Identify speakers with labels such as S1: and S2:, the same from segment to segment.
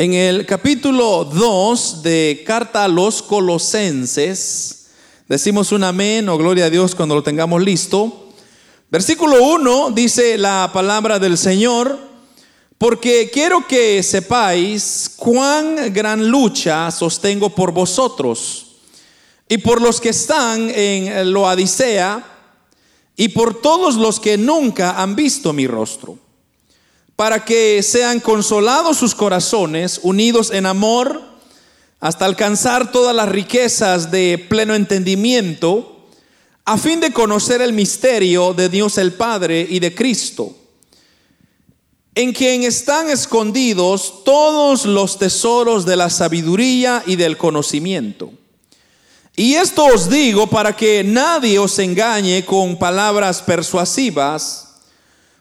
S1: En el capítulo 2 de Carta a los Colosenses, decimos un amén o gloria a Dios cuando lo tengamos listo. Versículo 1 dice la palabra del Señor, porque quiero que sepáis cuán gran lucha sostengo por vosotros y por los que están en Loadicea y por todos los que nunca han visto mi rostro para que sean consolados sus corazones, unidos en amor, hasta alcanzar todas las riquezas de pleno entendimiento, a fin de conocer el misterio de Dios el Padre y de Cristo, en quien están escondidos todos los tesoros de la sabiduría y del conocimiento. Y esto os digo para que nadie os engañe con palabras persuasivas,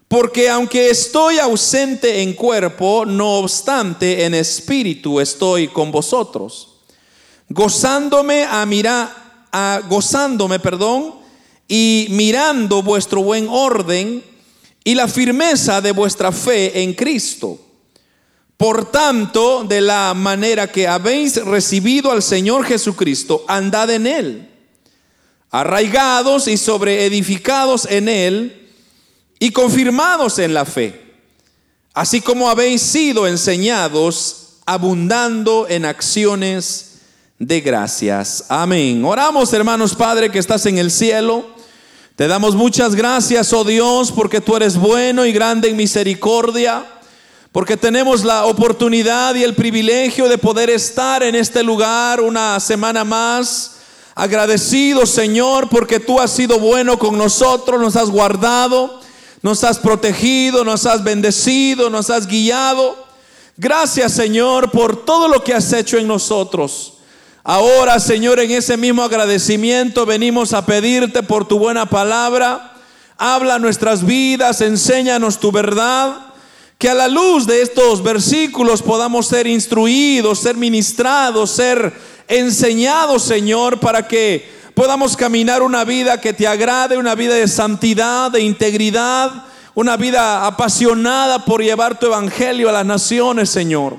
S1: porque aunque estoy ausente en cuerpo, no obstante en espíritu estoy con vosotros, gozándome a mirar, a, gozándome, perdón, y mirando vuestro buen orden y la firmeza de vuestra fe en Cristo. Por tanto, de la manera que habéis recibido al Señor Jesucristo, andad en él, arraigados y sobreedificados en él, y confirmados en la fe, así como habéis sido enseñados, abundando en acciones de gracias. Amén. Oramos, hermanos Padre, que estás en el cielo. Te damos muchas gracias, oh Dios, porque tú eres bueno y grande en misericordia, porque tenemos la oportunidad y el privilegio de poder estar en este lugar una semana más. Agradecido, Señor, porque tú has sido bueno con nosotros, nos has guardado nos has protegido, nos has bendecido, nos has guiado. Gracias Señor por todo lo que has hecho en nosotros. Ahora Señor, en ese mismo agradecimiento venimos a pedirte por tu buena palabra. Habla nuestras vidas, enséñanos tu verdad. Que a la luz de estos versículos podamos ser instruidos, ser ministrados, ser enseñados, Señor, para que podamos caminar una vida que te agrade, una vida de santidad, de integridad, una vida apasionada por llevar tu evangelio a las naciones, Señor.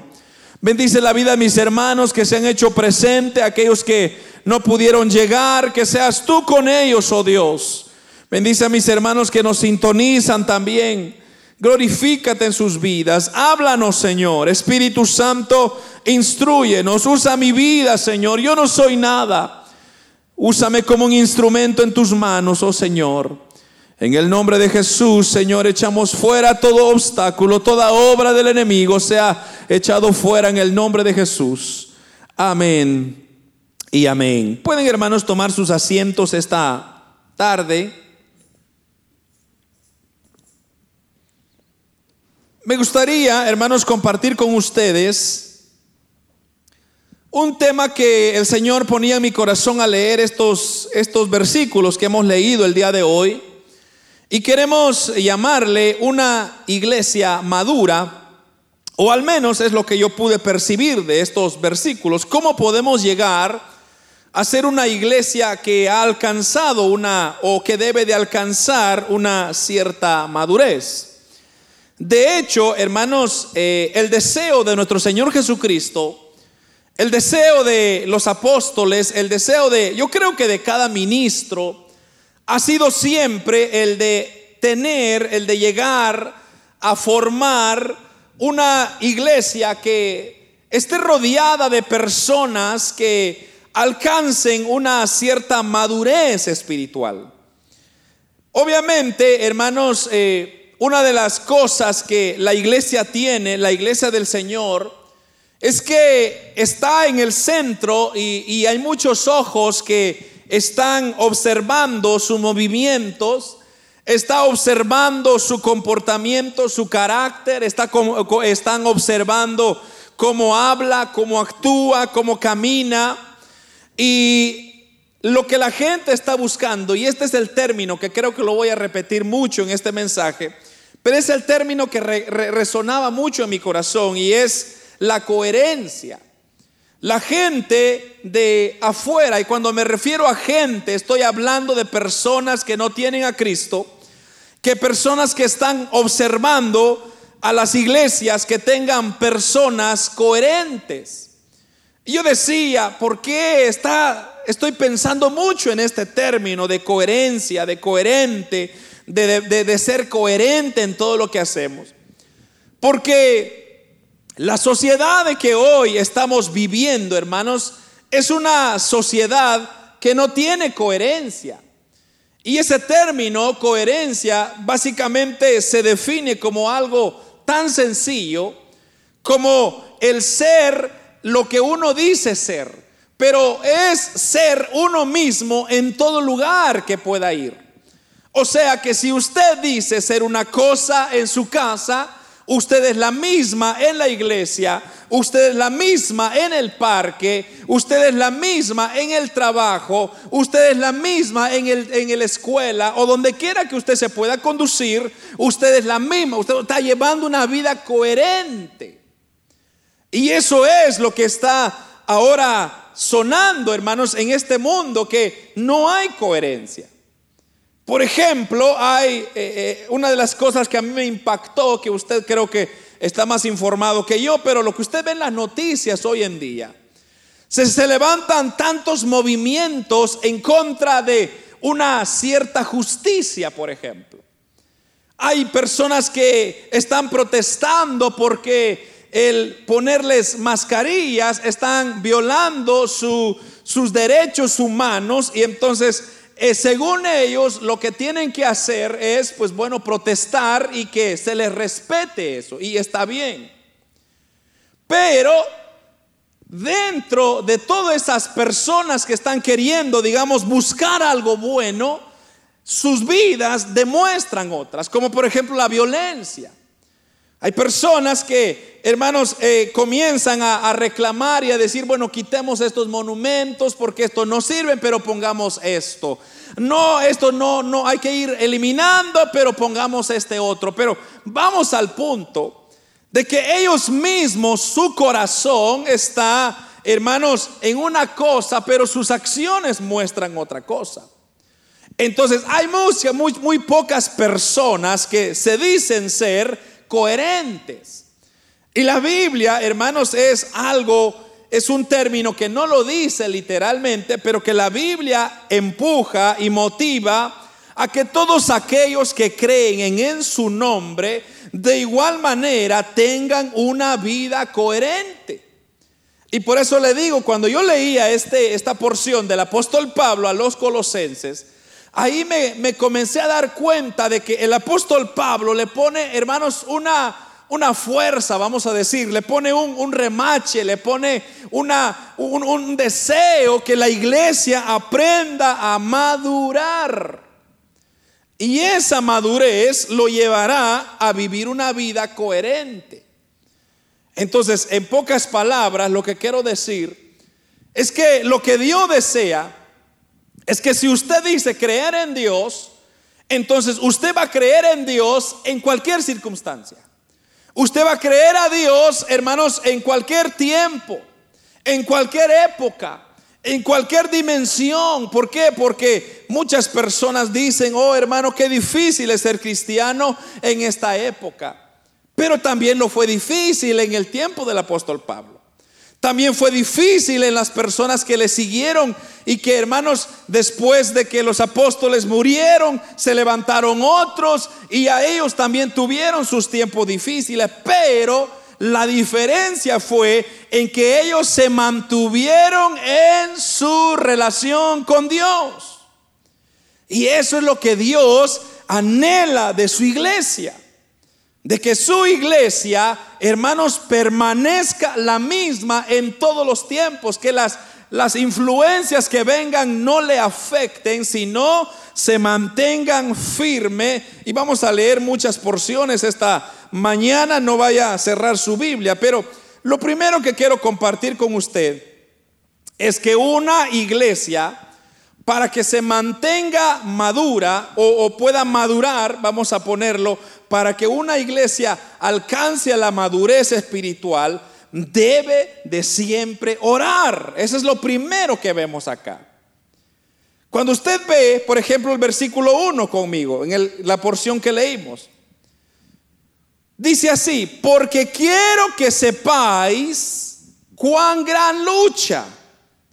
S1: Bendice la vida de mis hermanos que se han hecho presente, aquellos que no pudieron llegar, que seas tú con ellos, oh Dios. Bendice a mis hermanos que nos sintonizan también. Glorifícate en sus vidas. Háblanos, Señor. Espíritu Santo, instruyenos. Usa mi vida, Señor. Yo no soy nada. Úsame como un instrumento en tus manos, oh Señor. En el nombre de Jesús, Señor, echamos fuera todo obstáculo, toda obra del enemigo sea echado fuera en el nombre de Jesús. Amén y amén. Pueden, hermanos, tomar sus asientos esta tarde. Me gustaría, hermanos, compartir con ustedes un tema que el Señor ponía en mi corazón al leer estos, estos versículos que hemos leído el día de hoy. Y queremos llamarle una iglesia madura, o al menos es lo que yo pude percibir de estos versículos. ¿Cómo podemos llegar a ser una iglesia que ha alcanzado una, o que debe de alcanzar una cierta madurez? De hecho, hermanos, eh, el deseo de nuestro Señor Jesucristo el deseo de los apóstoles, el deseo de, yo creo que de cada ministro, ha sido siempre el de tener, el de llegar a formar una iglesia que esté rodeada de personas que alcancen una cierta madurez espiritual. Obviamente, hermanos, eh, una de las cosas que la iglesia tiene, la iglesia del Señor, es que está en el centro y, hay muchos ojos que están observando sus movimientos, está observando su comportamiento, su carácter, está, están observando cómo habla, cómo actúa, cómo camina. Y lo que la gente está buscando, y este es el término que creo que lo voy a repetir mucho en este mensaje, pero es el término que resonaba mucho en mi corazón y es la coherencia. La gente de afuera, y cuando me refiero a gente, estoy hablando de personas que no tienen a Cristo, que personas que están observando a las iglesias que tengan personas coherentes. Y yo decía, ¿por qué está, estoy pensando mucho en este término de coherencia, de coherente, de, de ser coherente en todo lo que hacemos? Porque la sociedad de que hoy estamos viviendo, hermanos, es una sociedad que no tiene coherencia. Y ese término, coherencia, básicamente se define como algo tan sencillo como el ser lo que uno dice ser, pero es ser uno mismo en todo lugar que pueda ir. O sea que si usted dice ser una cosa en su casa, usted es la misma en la iglesia, usted es la misma en el parque, usted es la misma en el trabajo, usted es la misma en, el, en la escuela o donde quiera que usted se pueda conducir, usted es la misma, usted está llevando una vida coherente. Y eso es lo que está ahora sonando, hermanos, en este mundo, que no hay coherencia. Por ejemplo, hay eh, eh, una de las cosas que a mí me impactó, que usted creo que está más informado que yo, pero lo que usted ve en las noticias hoy en día, se, se levantan tantos movimientos en contra de una cierta justicia, por ejemplo. Hay personas que están protestando porque el ponerles mascarillas están violando sus derechos humanos y entonces eh, según ellos, lo que tienen que hacer es, pues bueno, protestar y que se les respete eso. Y está bien. Pero dentro de todas esas personas que están queriendo, digamos, buscar algo bueno, sus vidas demuestran otras, como por ejemplo la violencia. Hay personas que, hermanos, eh, comienzan a, reclamar y a decir, bueno, quitemos estos monumentos porque esto no sirve, pero pongamos esto. No, esto no, no, hay que ir eliminando, pero pongamos este otro. Pero vamos al punto de que ellos mismos, su corazón está, hermanos, en una cosa, pero sus acciones muestran otra cosa. Entonces, hay muy, muy pocas personas que se dicen ser coherentes. Y la Biblia, hermanos, es algo, es un término que no lo dice literalmente, pero que la Biblia empuja y motiva a que todos aquellos que creen en, su nombre, de igual manera tengan una vida coherente. Y por eso le digo, cuando yo leía este, esta porción del apóstol Pablo a los colosenses, ahí me, comencé a dar cuenta de que el apóstol Pablo le pone, hermanos, una, una fuerza, vamos a decir, le pone un, remache, le pone una, un, un deseo que la iglesia aprenda a madurar. Y esa madurez lo llevará a vivir una vida coherente. Entonces, en pocas palabras, lo que quiero decir es que lo que Dios desea es que si usted dice creer en Dios, entonces usted va a creer en Dios en cualquier circunstancia. Usted va a creer a Dios, hermanos, en cualquier tiempo, en cualquier época, en cualquier dimensión. ¿Por qué? Porque muchas personas dicen, oh hermano, qué difícil es ser cristiano en esta época. Pero también lo fue difícil en el tiempo del apóstol Pablo. También fue difícil en las personas que le siguieron y que hermanos, después de que los apóstoles murieron, se levantaron otros y a ellos también tuvieron sus tiempos difíciles, pero la diferencia fue en que ellos se mantuvieron en su relación con Dios. Y eso es lo que Dios anhela de su iglesia de que su iglesia, hermanos, permanezca la misma en todos los tiempos, que las, las influencias que vengan no le afecten, sino se mantengan firme. Y vamos a leer muchas porciones esta mañana, no vaya a cerrar su Biblia, pero lo primero que quiero compartir con usted es que una iglesia, para que se mantenga madura o, o pueda madurar, vamos a ponerlo, para que una iglesia alcance la madurez espiritual, debe de siempre orar. Eso es lo primero que vemos acá. Cuando usted ve, por ejemplo, el versículo 1 conmigo, en la porción que leímos, Dice así, porque quiero que sepáis cuán gran lucha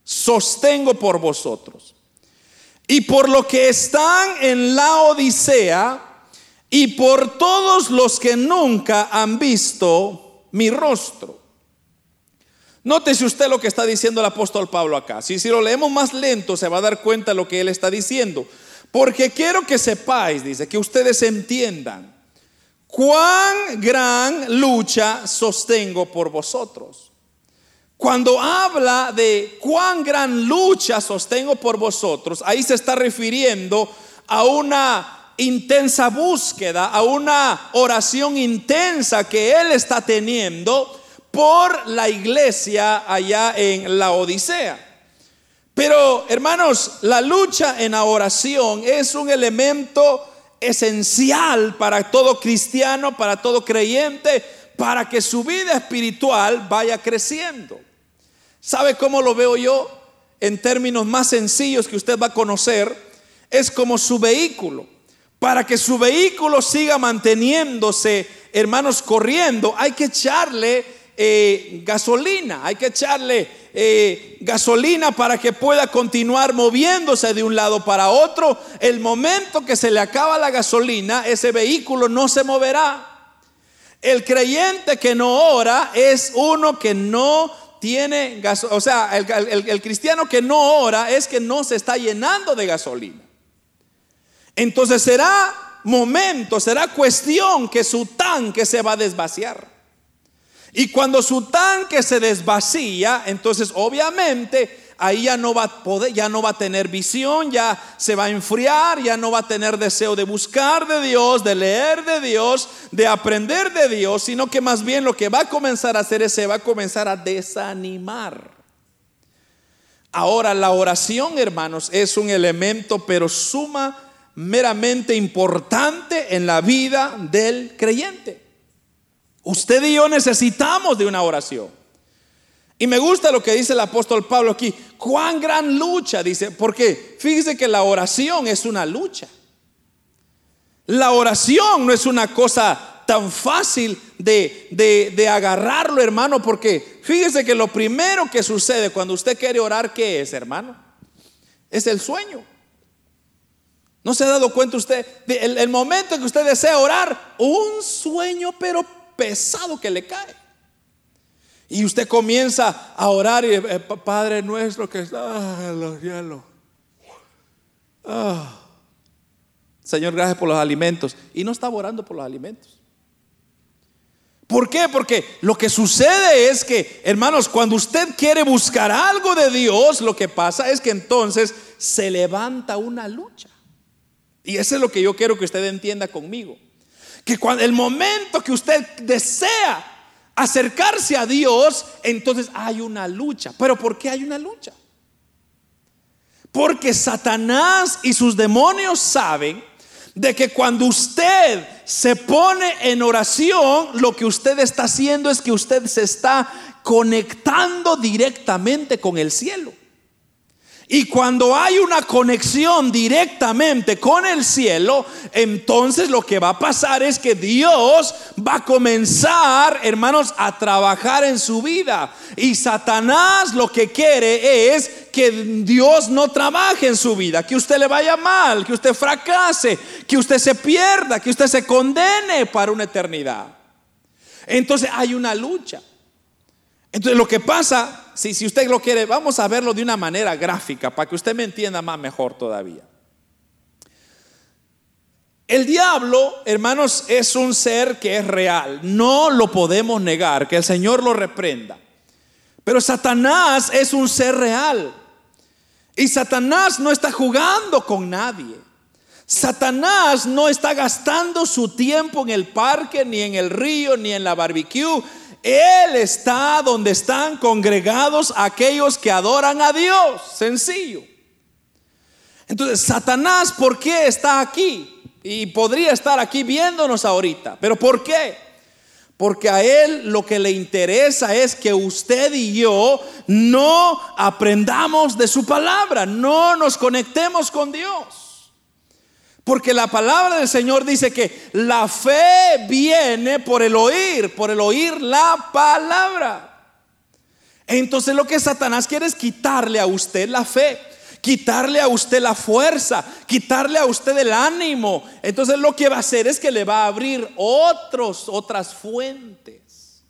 S1: sostengo por vosotros. Y por lo que están en la Odisea y por todos los que nunca han visto mi rostro. Nótese usted lo que está diciendo el apóstol Pablo acá. Si, lo leemos más lento se va a dar cuenta lo que él está diciendo. Porque quiero que sepáis, dice, que ustedes entiendan cuán gran lucha sostengo por vosotros. Cuando habla de cuán gran lucha sostengo por vosotros, ahí se está refiriendo a una intensa búsqueda, a una oración intensa que él está teniendo por la iglesia allá en la Odisea. Pero hermanos, la lucha en la oración es un elemento esencial para todo cristiano, para todo creyente, para que su vida espiritual vaya creciendo. ¿Sabe cómo lo veo yo? En términos más sencillos que usted va a conocer, es como su vehículo. Para que su vehículo siga manteniéndose, hermanos, corriendo, hay que echarle eh, gasolina, hay que echarle eh, gasolina para que pueda continuar moviéndose de un lado para otro. El momento que se le acaba la gasolina, ese vehículo no se moverá. El creyente que no ora es uno que no tiene gasolina. O sea, el cristiano que no ora es que no se está llenando de gasolina. Entonces será momento, será cuestión que su tanque se va a desvaciar. Y cuando su tanque se desvacía, entonces obviamente ahí ya no va a poder, ya no va a tener visión, ya se va a enfriar, ya no va a tener deseo de buscar de Dios, de leer de Dios, de aprender de Dios, sino que más bien lo que va a comenzar a hacer es se va a comenzar a desanimar. Ahora la oración, hermanos, es un elemento pero suma meramente importante en la vida del creyente. Usted y yo necesitamos de una oración. Y me gusta lo que dice el apóstol Pablo aquí. Cuán gran lucha, dice, porque fíjese que la oración es una lucha. La oración no es una cosa tan fácil de, de, agarrarlo, hermano, porque fíjese que lo primero que sucede cuando usted quiere orar, ¿qué es, hermano? Es el sueño. ¿No se ha dado cuenta usted? El, el momento que usted desea orar, un sueño, pero pesado que le cae. Y usted comienza a orar y eh, Padre nuestro que está en los cielos. Ah. Señor, gracias por los alimentos. Y no está orando por los alimentos. ¿Por qué? Porque lo que sucede es que, hermanos, cuando usted quiere buscar algo de Dios, lo que pasa es que entonces se levanta una lucha. Y eso es lo que yo quiero que usted entienda conmigo que cuando el momento que usted desea acercarse a Dios, entonces hay una lucha. Pero ¿por qué hay una lucha? Porque Satanás y sus demonios saben de que cuando usted se pone en oración, lo que usted está haciendo es que usted se está conectando directamente con el cielo. Y cuando hay una conexión directamente con el cielo, entonces lo que va a pasar es que Dios va a comenzar, hermanos, a trabajar en su vida. Y Satanás lo que quiere es que Dios no trabaje en su vida, que usted le vaya mal, que usted fracase, que usted se pierda, que usted se condene para una eternidad. Entonces hay una lucha. Entonces lo que pasa, si, si usted lo quiere, vamos a verlo de una manera gráfica para que usted me entienda más mejor todavía. El diablo, hermanos, es un ser que es real. No lo podemos negar, que el Señor lo reprenda. Pero Satanás es un ser real. Y Satanás no está jugando con nadie. Satanás no está gastando su tiempo en el parque, ni en el río, ni en la barbecue. Él está donde están congregados aquellos que adoran a Dios. Sencillo. Entonces, Satanás, ¿por qué está aquí? Y podría estar aquí viéndonos ahorita. ¿Pero por qué? Porque a Él lo que le interesa es que usted y yo no aprendamos de su palabra, no nos conectemos con Dios. Porque la palabra del Señor dice que la fe viene por el oír, por el oír la palabra. Entonces lo que Satanás quiere es quitarle a usted la fe, quitarle a usted la fuerza, quitarle a usted el ánimo. Entonces lo que va a hacer es que le va a abrir otros, otras fuentes.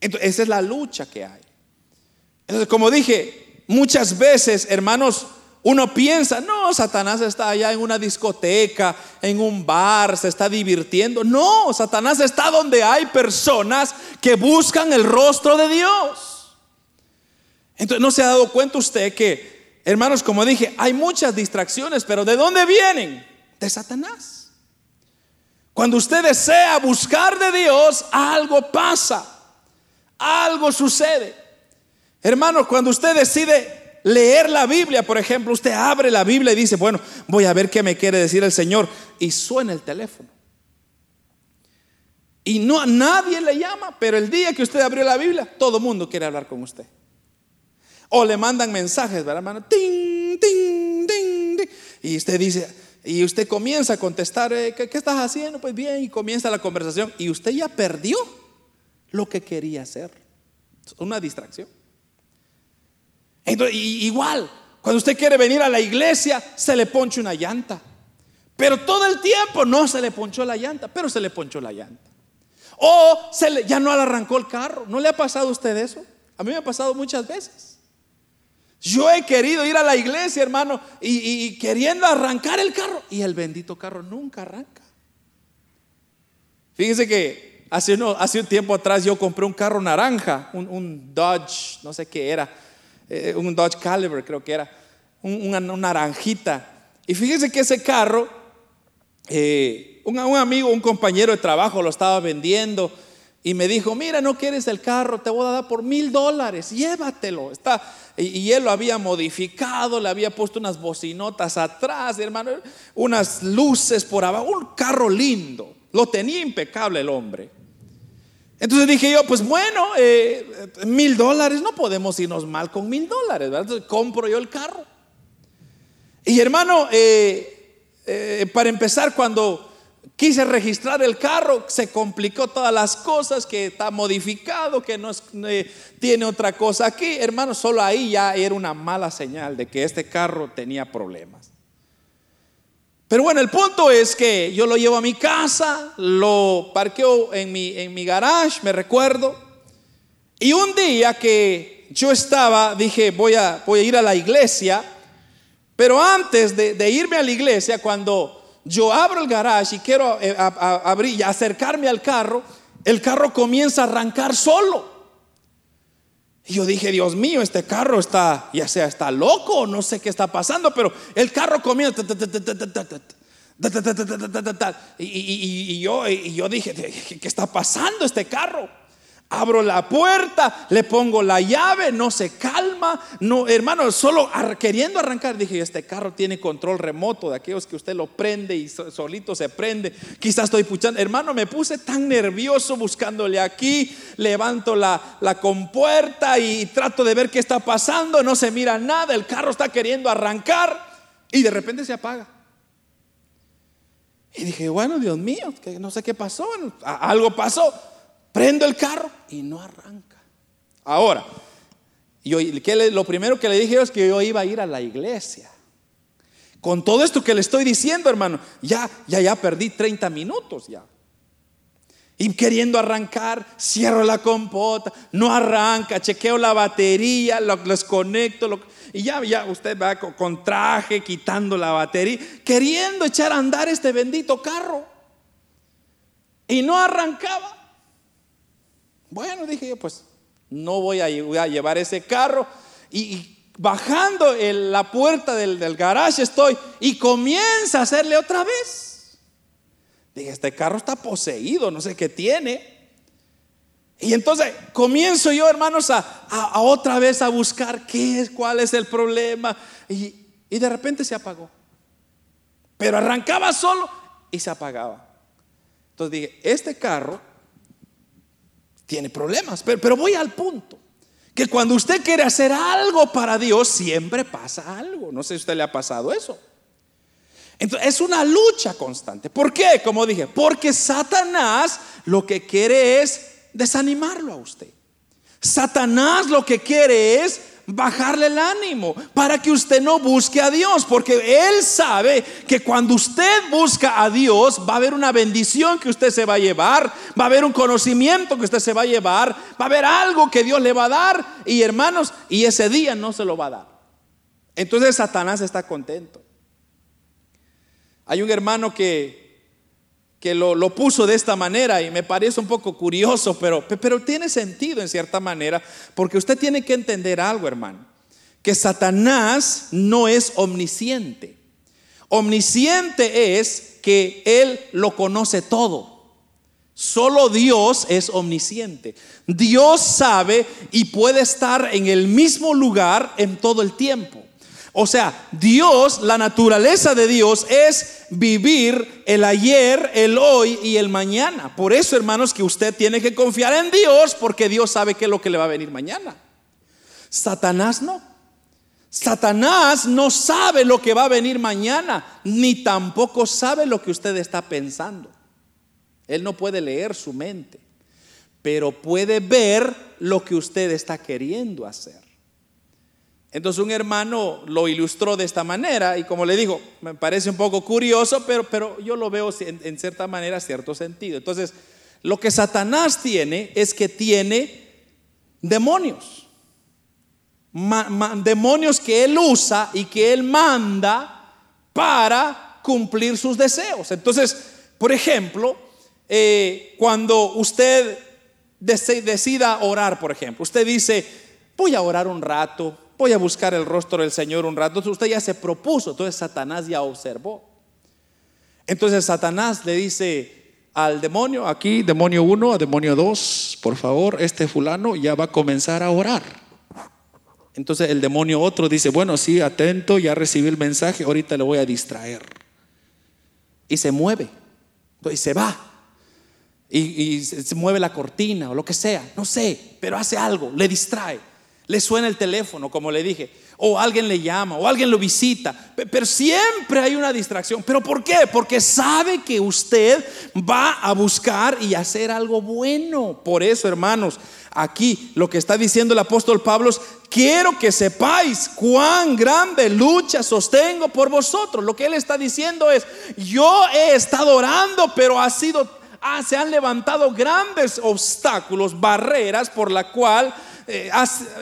S1: Entonces esa es la lucha que hay. Entonces como dije, muchas veces, hermanos, uno piensa, no, Satanás está allá en una discoteca, en un bar, se está divirtiendo. No, Satanás está donde hay personas que buscan el rostro de Dios. Entonces, ¿no se ha dado cuenta usted que, hermanos, como dije, hay muchas distracciones, pero ¿de dónde vienen? De Satanás. Cuando usted desea buscar de Dios, algo pasa, algo sucede. Hermanos, cuando usted decide leer la Biblia, por ejemplo, usted abre la Biblia y dice, bueno, voy a ver qué me quiere decir el Señor. Y suena el teléfono. Y no a nadie le llama, pero el día que usted abrió la Biblia, todo el mundo quiere hablar con usted. O le mandan mensajes, ¿verdad, hermano? Ting, ting, ting, y usted dice, y usted comienza a contestar, eh, ¿qué, ¿qué, estás haciendo? Pues bien, y comienza la conversación. Y usted ya perdió lo que quería hacer. Una distracción. Entonces, igual, cuando usted quiere venir a la iglesia, se le ponche una llanta. Pero todo el tiempo no se le ponchó la llanta, pero se le ponchó la llanta. O ya no le arrancó el carro. ¿No le ha pasado a usted eso? A mí me ha pasado muchas veces. Yo he querido ir a la iglesia, hermano, y, queriendo arrancar el carro. Y el bendito carro nunca arranca. Fíjese que hace un tiempo atrás yo compré un carro naranja, un Dodge, no sé qué era eh, un Dodge Caliber creo que era, una, naranjita. Y fíjese que ese carro, eh, un, amigo, un compañero de trabajo lo estaba vendiendo y me dijo, mira, no quieres el carro, te voy a dar por mil dólares, llévatelo. Está, y, él lo había modificado, le había puesto unas bocinotas atrás, hermano, unas luces por abajo, un carro lindo. Lo tenía impecable el hombre. Entonces dije yo, pues bueno, eh, mil dólares, no podemos irnos mal con mil dólares, ¿verdad? Entonces compro yo el carro. Y hermano, eh, eh, para empezar, cuando quise registrar el carro, se complicó todas las cosas, que está modificado, que no tiene otra cosa aquí. Hermano, solo ahí ya era una mala señal de que este carro tenía problemas. Pero bueno, el punto es que yo lo llevo a mi casa, lo parqueo en mi, en mi garage, me recuerdo. Y un día que yo estaba, dije, voy a, voy a ir a la iglesia. Pero antes de, irme a la iglesia, cuando yo abro el garage y quiero eh, abrir y acercarme al carro, el carro comienza a arrancar solo. Y yo dije, Dios mío, este carro está, ya sea está loco, no sé qué está pasando, pero el carro comienza. Yo, y yo dije, ¿qué está pasando este carro? Abro la puerta, le pongo la llave, no se calma, no, hermano, solo queriendo arrancar, dije, este carro tiene control remoto de aquellos que usted lo prende y solito se prende. Quizás estoy puchando, hermano, me puse tan nervioso buscándole aquí, levanto la, la compuerta y trato de ver qué está pasando, no se mira nada, el carro está queriendo arrancar y de repente se apaga. Y dije, bueno, Dios mío, que no sé qué pasó, algo pasó. Prendo el carro y no arranca. Ahora, lo primero que le dije es que yo iba a ir a la iglesia. Con todo esto que le estoy diciendo, hermano, ya, ya, ya perdí 30 minutos ya. Y queriendo arrancar, cierro la compota, no arranca, chequeo la batería, lo, desconecto, lo, y ya, ya usted va con traje, quitando la batería, queriendo echar a andar este bendito carro. Y no arrancaba. Bueno, dije yo, pues no voy a, llevar ese carro. Y, bajando la puerta del, del garage estoy y comienza a hacerle otra vez. Dije, este carro está poseído, no sé qué tiene. Y entonces comienzo yo, hermanos, a, otra vez a buscar qué es, cuál es el problema. Y, y, de repente se apagó. Pero arrancaba solo y se apagaba. Entonces dije, este carro tiene problemas. Pero, voy al punto. Que cuando usted quiere hacer algo para Dios, siempre pasa algo. No sé si a usted le ha pasado eso. Entonces, es una lucha constante. ¿Por qué? Como dije, porque Satanás lo que quiere es desanimarlo a usted. Satanás lo que quiere es bajarle el ánimo para que usted no busque a Dios, porque Él sabe que cuando usted busca a Dios va a haber una bendición que usted se va a llevar, va a haber un conocimiento que usted se va a llevar, va a haber algo que Dios le va a dar y hermanos, y ese día no se lo va a dar. Entonces Satanás está contento. Hay un hermano que que lo, puso de esta manera y me parece un poco curioso, pero, pero tiene sentido en cierta manera, porque usted tiene que entender algo, hermano, que Satanás no es omnisciente. Omnisciente es que Él lo conoce todo. Solo Dios es omnisciente. Dios sabe y puede estar en el mismo lugar en todo el tiempo. O sea, Dios, la naturaleza de Dios es vivir el ayer, el hoy y el mañana. Por eso, hermanos, que usted tiene que confiar en Dios porque Dios sabe qué es lo que le va a venir mañana. Satanás no. Satanás no sabe lo que va a venir mañana, ni tampoco sabe lo que usted está pensando. Él no puede leer su mente, pero puede ver lo que usted está queriendo hacer. Entonces un hermano lo ilustró de esta manera y como le digo, me parece un poco curioso, pero, pero yo lo veo en, cierta manera, cierto sentido. Entonces, lo que Satanás tiene es que tiene demonios. demonios que él usa y que él manda para cumplir sus deseos. Entonces, por ejemplo, eh, cuando usted decida orar, por ejemplo, usted dice, voy a orar un rato, voy a buscar el rostro del Señor un rato. Entonces usted ya se propuso, entonces Satanás ya observó. Entonces Satanás le dice al demonio, aquí demonio 1, demonio 2, por favor, este fulano ya va a comenzar a orar. Entonces el demonio otro dice, bueno, sí, atento, ya recibí el mensaje, ahorita le voy a distraer. Y se mueve, y se va. Y se mueve la cortina o lo que sea, no sé, pero hace algo, le distrae le suena el teléfono, como le dije, o alguien le llama, o alguien lo visita, pero siempre hay una distracción. ¿Pero por qué? Porque sabe que usted va a buscar y hacer algo bueno. Por eso, hermanos, aquí lo que está diciendo el apóstol Pablo es, quiero que sepáis cuán grande lucha sostengo por vosotros. Lo que él está diciendo es, yo he estado orando, pero ha sido, ah, se han levantado grandes obstáculos, barreras por la cual eh,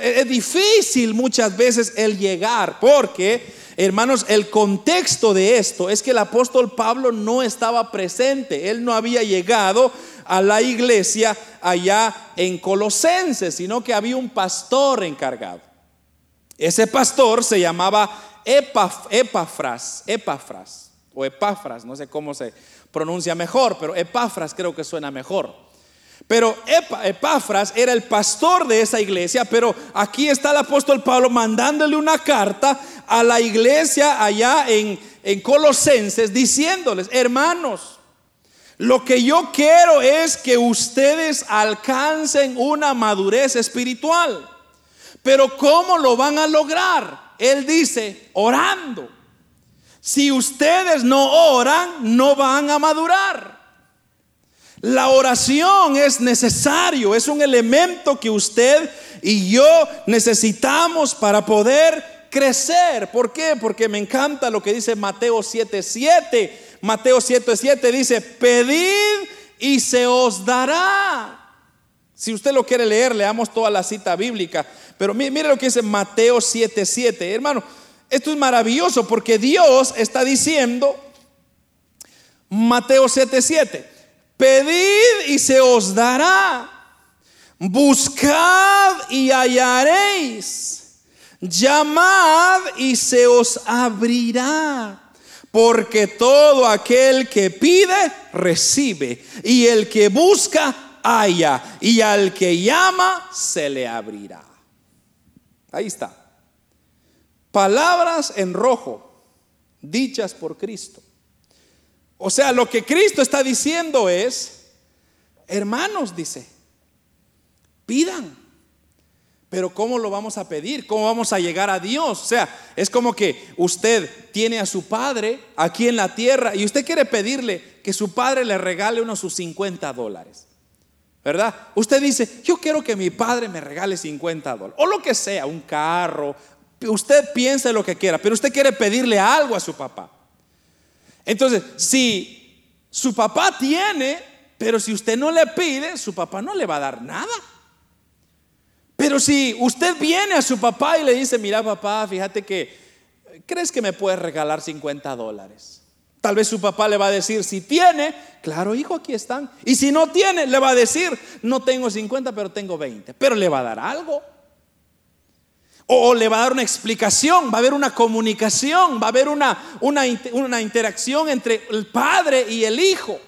S1: es difícil muchas veces el llegar, porque, hermanos, el contexto de esto es que el apóstol Pablo no estaba presente, él no había llegado a la iglesia allá en Colosenses, sino que había un pastor encargado. Ese pastor se llamaba Epafras, Epafras o Epafras, no sé cómo se pronuncia mejor, pero Epafras creo que suena mejor. Pero Epafras era el pastor de esa iglesia, pero aquí está el apóstol Pablo mandándole una carta a la iglesia allá en, en Colosenses diciéndoles, hermanos, lo que yo quiero es que ustedes alcancen una madurez espiritual. Pero ¿cómo lo van a lograr? Él dice, orando. Si ustedes no oran, no van a madurar. La oración es necesario, es un elemento que usted y yo necesitamos para poder crecer. ¿Por qué? Porque me encanta lo que dice Mateo 7:7. Mateo 7:7 dice, "Pedid y se os dará." Si usted lo quiere leer, leamos toda la cita bíblica, pero mire lo que dice Mateo 7:7. Hermano, esto es maravilloso porque Dios está diciendo Mateo 7:7 Pedid y se os dará. Buscad y hallaréis. Llamad y se os abrirá. Porque todo aquel que pide, recibe. Y el que busca, halla. Y al que llama, se le abrirá. Ahí está. Palabras en rojo, dichas por Cristo. O sea, lo que Cristo está diciendo es, hermanos, dice, pidan, Pero ¿cómo lo vamos a pedir? ¿Cómo vamos a llegar a Dios? O sea, es como que usted tiene a su padre aquí en la tierra y usted quiere pedirle que su padre le regale unos sus 50 dólares. ¿Verdad? Usted dice, yo quiero que mi padre me regale 50 dólares. O lo que sea, un carro. Usted piense lo que quiera, pero usted quiere pedirle algo a su papá. Entonces, si su papá tiene, pero si usted no le pide, su papá no le va a dar nada. Pero si usted viene a su papá y le dice, mira papá, fíjate que, ¿crees que me puedes regalar 50 dólares? Tal vez su papá le va a decir, si tiene, claro hijo, aquí están. Y si no tiene, le va a decir, no tengo 50, pero tengo 20. Pero le va a dar algo. O le va a dar una explicación, va a haber una comunicación, va a haber una, una, una interacción entre el padre y el hijo.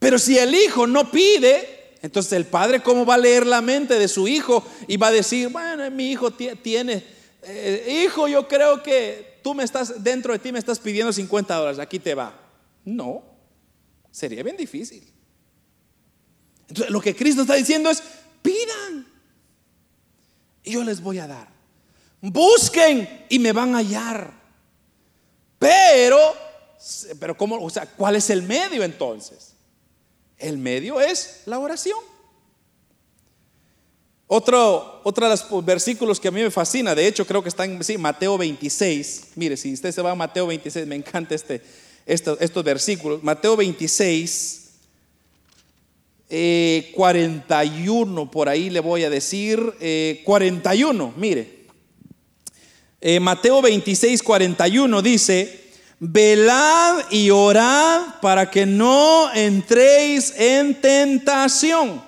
S1: Pero si el hijo no pide, entonces el padre, ¿cómo va a leer la mente de su hijo? Y va a decir, bueno, mi hijo tiene, eh, hijo, yo creo que tú me estás, dentro de ti me estás pidiendo 50 dólares, aquí te va. No, sería bien difícil. Entonces lo que Cristo está diciendo es, pidan y yo les voy a dar. Busquen y me van a hallar. Pero, pero ¿cómo? O sea, ¿cuál es el medio entonces? El medio es la oración. Otro, otro de los versículos que a mí me fascina, de hecho creo que está en Mateo 26. Mire, si usted se va a Mateo 26, me encanta este, estos, versículos. Mateo 26, 41, eh, por ahí le voy a decir, 41, eh, mire. Eh, Mateo 26, 41 dice, velad y orad para que no entréis en tentación.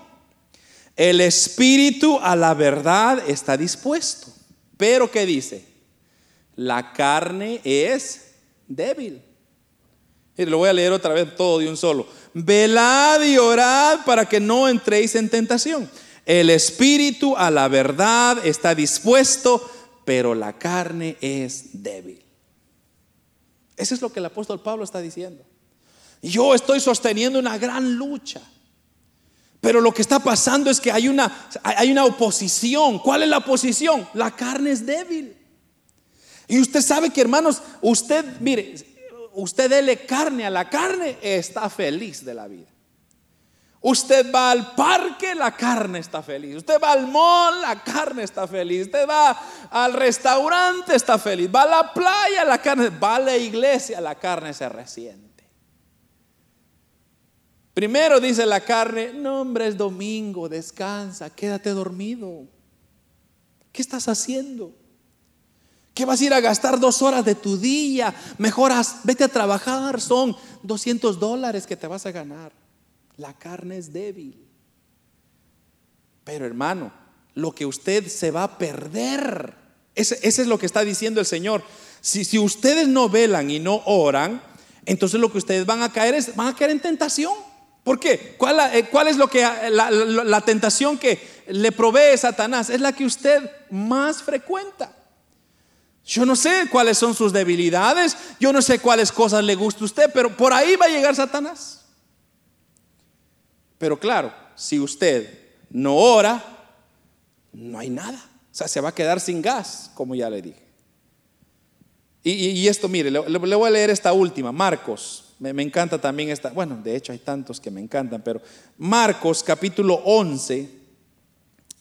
S1: El espíritu a la verdad está dispuesto. Pero ¿qué dice? La carne es débil. Y lo voy a leer otra vez todo de un solo. Velad y orad para que no entréis en tentación. El espíritu a la verdad está dispuesto, pero la carne es débil. Eso es lo que el apóstol Pablo está diciendo. Yo estoy sosteniendo una gran lucha. Pero lo que está pasando es que hay una, hay una oposición. ¿Cuál es la oposición? La carne es débil. Y usted sabe que, hermanos, usted, mire, usted dele carne a la carne, está feliz de la vida. Usted va al parque, la carne está feliz. Usted va al mall, la carne está feliz. Usted va al restaurante, está feliz. Va a la playa, la carne. Va a la iglesia, la carne se resiente. Primero dice la carne, no hombre, es domingo, descansa, quédate dormido. ¿Qué estás haciendo? ¿Qué vas a ir a gastar dos horas de tu día? Mejoras, vete a trabajar, son 200 dólares que te vas a ganar. La carne es débil. Pero hermano, lo que usted se va a perder, ese, es lo que está diciendo el Señor. Si, si, ustedes no velan y no oran, entonces lo que ustedes van a caer es, van a caer en tentación. ¿Por qué? ¿Cuál, eh, es lo que, la tentación que le provee Satanás? Es la que usted más frecuenta. Yo no sé cuáles son sus debilidades, yo no sé cuáles cosas le gusta a usted, pero por ahí va a llegar Satanás. Pero claro, si usted no ora, no hay nada. O sea, se va a quedar sin gas, como ya le dije. Y, esto, mire, le, voy a leer esta última, Marcos. Me, me, encanta también esta, bueno, de hecho hay tantos que me encantan, pero Marcos capítulo 11,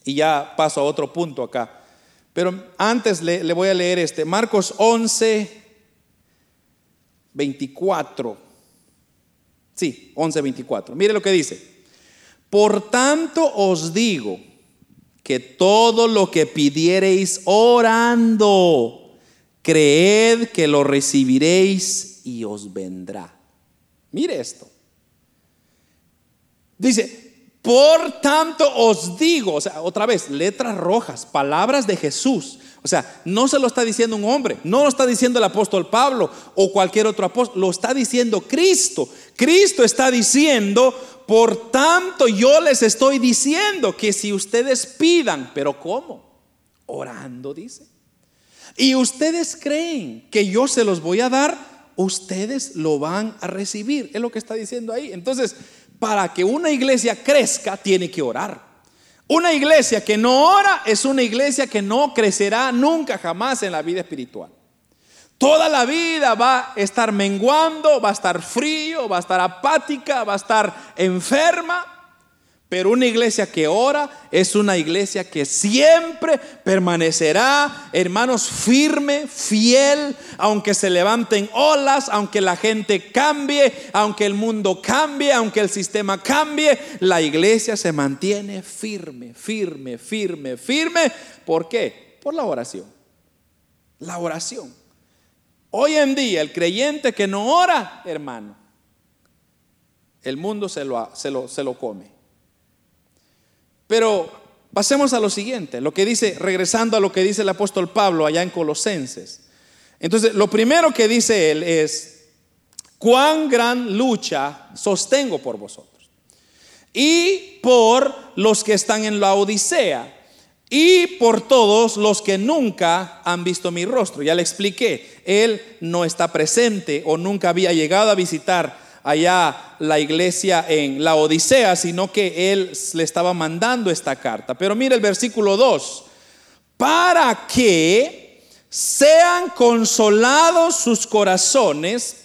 S1: y ya paso a otro punto acá. Pero antes le, le voy a leer este, Marcos 11, 24. Sí, 11, 24. Mire lo que dice. Por tanto os digo que todo lo que pidiereis orando, creed que lo recibiréis y os vendrá. Mire esto. Dice, por tanto os digo, o sea, otra vez, letras rojas, palabras de Jesús. O sea, no se lo está diciendo un hombre, no lo está diciendo el apóstol Pablo o cualquier otro apóstol, lo está diciendo Cristo. Cristo está diciendo, por tanto, yo les estoy diciendo que si ustedes pidan, pero ¿cómo? Orando, dice. Y ustedes creen que yo se los voy a dar, ustedes lo van a recibir. Es lo que está diciendo ahí. Entonces, para que una iglesia crezca, tiene que orar. Una iglesia que no ora es una iglesia que no crecerá nunca jamás en la vida espiritual. Toda la vida va a estar menguando, va a estar frío, va a estar apática, va a estar enferma. Pero una iglesia que ora es una iglesia que siempre permanecerá, hermanos, firme, fiel, aunque se levanten olas, aunque la gente cambie, aunque el mundo cambie, aunque el sistema cambie, la iglesia se mantiene firme, firme, firme, firme. ¿Por qué? Por la oración. La oración. Hoy en día el creyente que no ora, hermano, el mundo se lo, se lo, se lo come. Pero pasemos a lo siguiente, lo que dice, regresando a lo que dice el apóstol Pablo allá en Colosenses. Entonces, lo primero que dice él es, cuán gran lucha sostengo por vosotros y por los que están en la Odisea y por todos los que nunca han visto mi rostro. Ya le expliqué, él no está presente o nunca había llegado a visitar allá la iglesia en la Odisea, sino que él le estaba mandando esta carta. Pero mire el versículo 2, para que sean consolados sus corazones,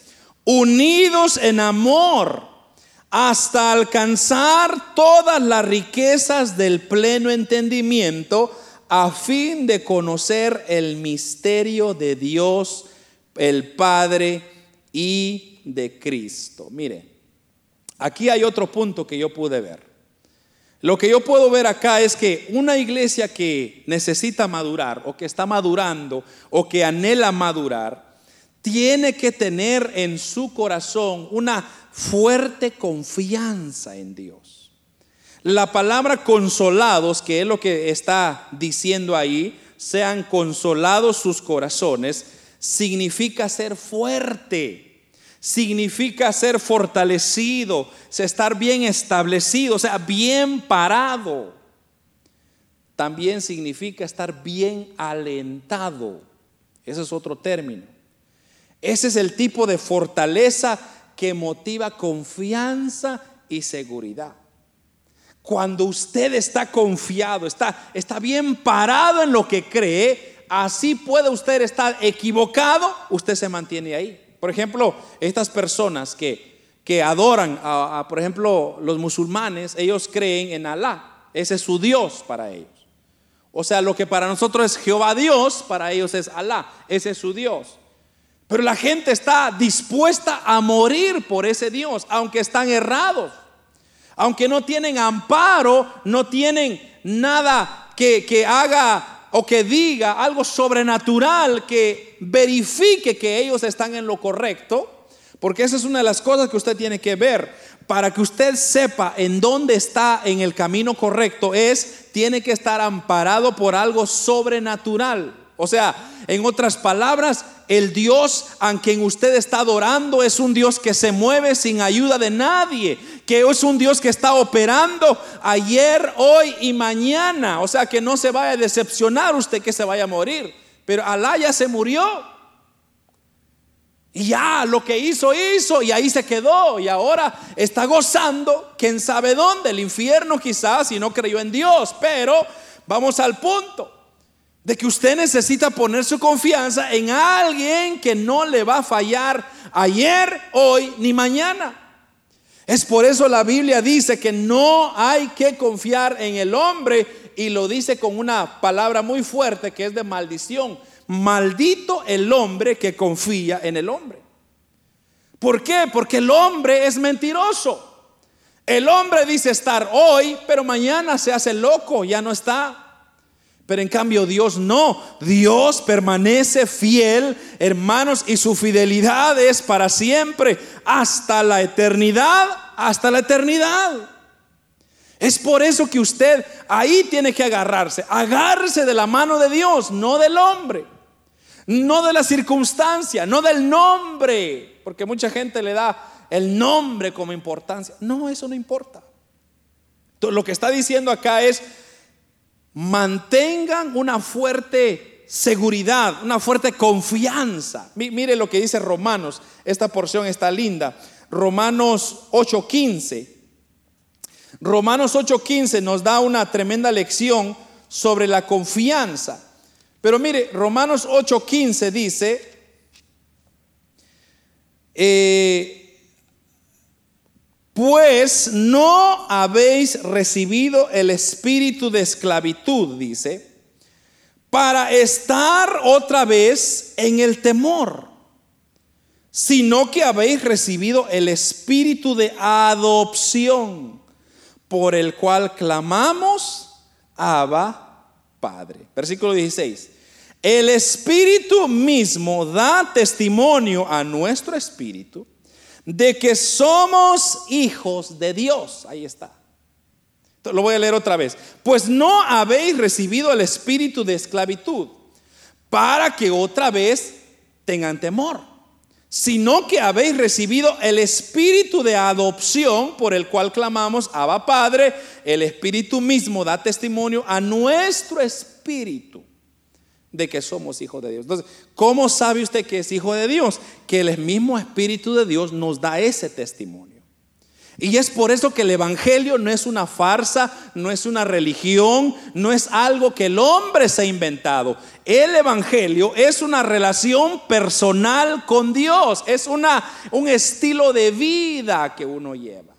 S1: unidos en amor, hasta alcanzar todas las riquezas del pleno entendimiento, a fin de conocer el misterio de Dios, el Padre y de Cristo. Mire, aquí hay otro punto que yo pude ver. Lo que yo puedo ver acá es que una iglesia que necesita madurar o que está madurando o que anhela madurar, tiene que tener en su corazón una fuerte confianza en Dios. La palabra consolados, que es lo que está diciendo ahí, sean consolados sus corazones, significa ser fuerte significa ser fortalecido, estar bien establecido, o sea, bien parado. También significa estar bien alentado. Ese es otro término. Ese es el tipo de fortaleza que motiva confianza y seguridad. Cuando usted está confiado, está, está bien parado en lo que cree, así puede usted estar equivocado, usted se mantiene ahí. Por ejemplo, estas personas que, que adoran a, por ejemplo, los musulmanes, ellos creen en Alá. Ese es su Dios para ellos. O sea, lo que para nosotros es Jehová Dios, para ellos es Alá. Ese es su Dios. Pero la gente está dispuesta a morir por ese Dios, aunque están errados. Aunque no tienen amparo, no tienen nada que, que haga o que diga algo sobrenatural que verifique que ellos están en lo correcto, porque esa es una de las cosas que usted tiene que ver. Para que usted sepa en dónde está en el camino correcto, es, tiene que estar amparado por algo sobrenatural. O sea, en otras palabras, el Dios a quien usted está adorando es un Dios que se mueve sin ayuda de nadie, que es un Dios que está operando ayer, hoy y mañana. O sea, que no se vaya a decepcionar usted que se vaya a morir. Pero Alá ya se murió. Y ya lo que hizo, hizo y ahí se quedó. Y ahora está gozando, quién sabe dónde, el infierno quizás, si no creyó en Dios. Pero vamos al punto de que usted necesita poner su confianza en alguien que no le va a fallar ayer, hoy ni mañana. Es por eso la Biblia dice que no hay que confiar en el hombre y lo dice con una palabra muy fuerte que es de maldición. Maldito el hombre que confía en el hombre. ¿Por qué? Porque el hombre es mentiroso. El hombre dice estar hoy, pero mañana se hace loco, ya no está. Pero en cambio Dios no. Dios permanece fiel, hermanos, y su fidelidad es para siempre, hasta la eternidad, hasta la eternidad. Es por eso que usted ahí tiene que agarrarse. Agárrese de la mano de Dios, no del hombre. No de la circunstancia, no del nombre. Porque mucha gente le da el nombre como importancia. No, eso no importa. Lo que está diciendo acá es, mantengan una fuerte seguridad, una fuerte confianza. Mire lo que dice Romanos, esta porción está linda. Romanos 8:15. Romanos 8:15 nos da una tremenda lección sobre la confianza. Pero mire, Romanos 8:15 dice, eh, pues no habéis recibido el espíritu de esclavitud, dice, para estar otra vez en el temor, sino que habéis recibido el espíritu de adopción, por el cual clamamos, Abba, Padre. Versículo 16. El espíritu mismo da testimonio a nuestro espíritu de que somos hijos de Dios. Ahí está. Lo voy a leer otra vez. Pues no habéis recibido el espíritu de esclavitud para que otra vez tengan temor, sino que habéis recibido el espíritu de adopción por el cual clamamos, Abba Padre. El espíritu mismo da testimonio a nuestro espíritu de que somos hijos de Dios. Entonces, ¿cómo sabe usted que es hijo de Dios? Que el mismo Espíritu de Dios nos da ese testimonio. Y es por eso que el Evangelio no es una farsa, no es una religión, no es algo que el hombre se ha inventado. El Evangelio es una relación personal con Dios, es una, un estilo de vida que uno lleva.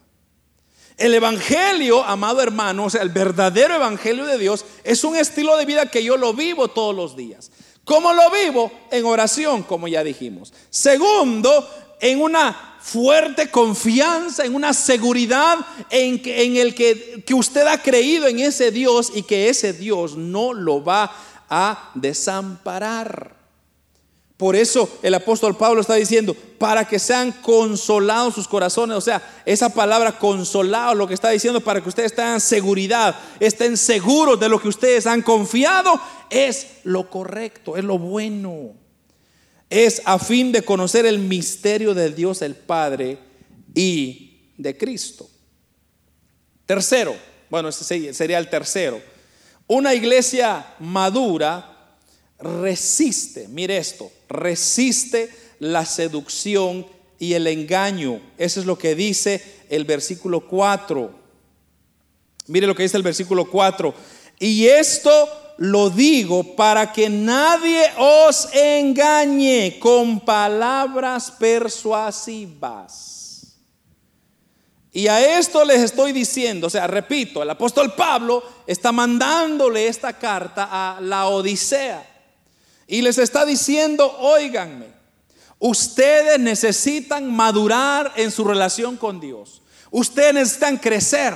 S1: El Evangelio, amado hermano, o sea, el verdadero Evangelio de Dios es un estilo de vida que yo lo vivo todos los días. ¿Cómo lo vivo? En oración, como ya dijimos. Segundo, en una fuerte confianza, en una seguridad en, en el que, que usted ha creído en ese Dios y que ese Dios no lo va a desamparar. Por eso el apóstol Pablo está diciendo, para que sean consolados sus corazones. O sea, esa palabra consolado, lo que está diciendo, para que ustedes tengan seguridad, estén seguros de lo que ustedes han confiado, es lo correcto, es lo bueno. Es a fin de conocer el misterio de Dios el Padre y de Cristo. Tercero, bueno, ese sería el tercero. Una iglesia madura resiste, mire esto, resiste la seducción y el engaño. Eso es lo que dice el versículo 4. Mire lo que dice el versículo 4. Y esto lo digo para que nadie os engañe con palabras persuasivas. Y a esto les estoy diciendo, o sea, repito, el apóstol Pablo está mandándole esta carta a la Odisea. Y les está diciendo, óiganme, ustedes necesitan madurar en su relación con Dios. Ustedes necesitan crecer,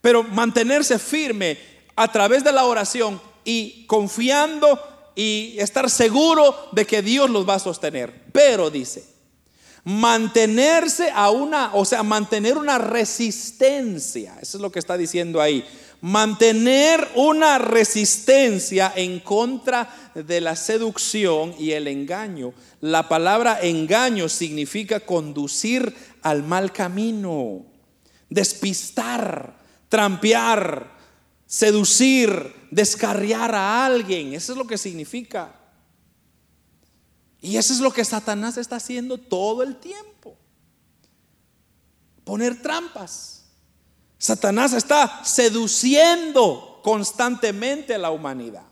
S1: pero mantenerse firme a través de la oración y confiando y estar seguro de que Dios los va a sostener. Pero dice, mantenerse a una, o sea, mantener una resistencia, eso es lo que está diciendo ahí, mantener una resistencia en contra de la seducción y el engaño. La palabra engaño significa conducir al mal camino, despistar, trampear, seducir, descarriar a alguien. Eso es lo que significa. Y eso es lo que Satanás está haciendo todo el tiempo. Poner trampas Satanás está seduciendo constantemente a la humanidad.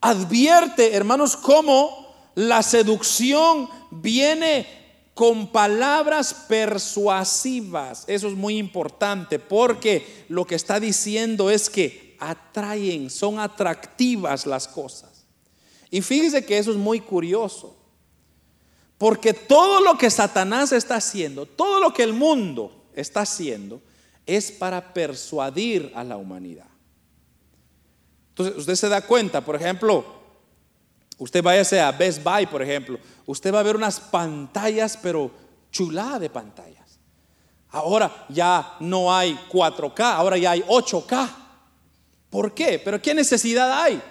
S1: Advierte, hermanos, cómo la seducción viene con palabras persuasivas. Eso es muy importante porque lo que está diciendo es que atraen, son atractivas las cosas. Y fíjese que eso es muy curioso. Porque todo lo que Satanás está haciendo, todo lo que el mundo está haciendo, es para persuadir a la humanidad. Entonces, usted se da cuenta, por ejemplo, usted váyase a Best Buy, por ejemplo, usted va a ver unas pantallas, pero chulada de pantallas. Ahora ya no hay 4K, ahora ya hay 8K. ¿Por qué? Pero ¿qué necesidad hay?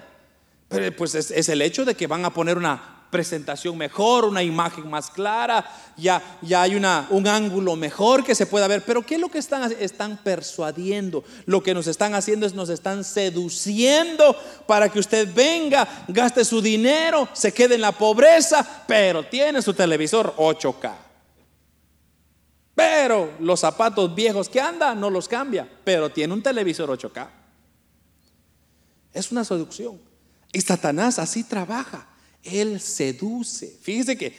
S1: Pero pues es, es el hecho de que van a poner una presentación mejor, una imagen más clara, ya, ya hay una, un ángulo mejor que se pueda ver. Pero ¿qué es lo que están, están persuadiendo? Lo que nos están haciendo es nos están seduciendo para que usted venga, gaste su dinero, se quede en la pobreza, pero tiene su televisor 8K. Pero los zapatos viejos que anda no los cambia, pero tiene un televisor 8K. Es una seducción. Y Satanás así trabaja. Él seduce. Fíjese que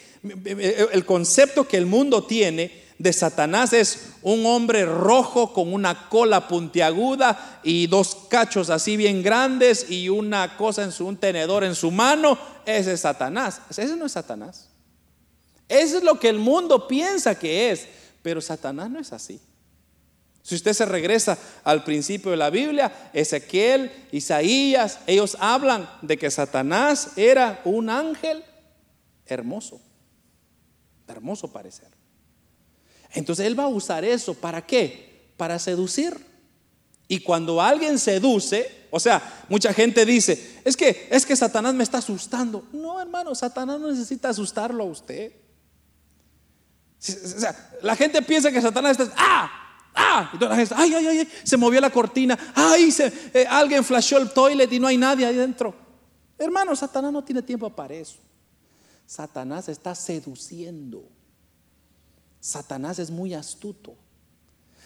S1: el concepto que el mundo tiene de Satanás es un hombre rojo con una cola puntiaguda y dos cachos así bien grandes y una cosa en su un tenedor en su mano. Ese es Satanás. Ese no es Satanás. Eso es lo que el mundo piensa que es. Pero Satanás no es así. Si usted se regresa al principio de la Biblia, Ezequiel, Isaías, ellos hablan de que Satanás era un ángel hermoso, hermoso parecer. Entonces él va a usar eso, ¿para qué? Para seducir. Y cuando alguien seduce, o sea, mucha gente dice, es que es que Satanás me está asustando. No, hermano, Satanás no necesita asustarlo a usted. O sea, la gente piensa que Satanás está, ¡ah! ¡Ah! Y toda la gente, ¡ay, ay, ay! Se movió la cortina, ¡ay! Se, eh, alguien flashó el toilet y no hay nadie ahí dentro. Hermano, Satanás no tiene tiempo para eso. Satanás está seduciendo. Satanás es muy astuto.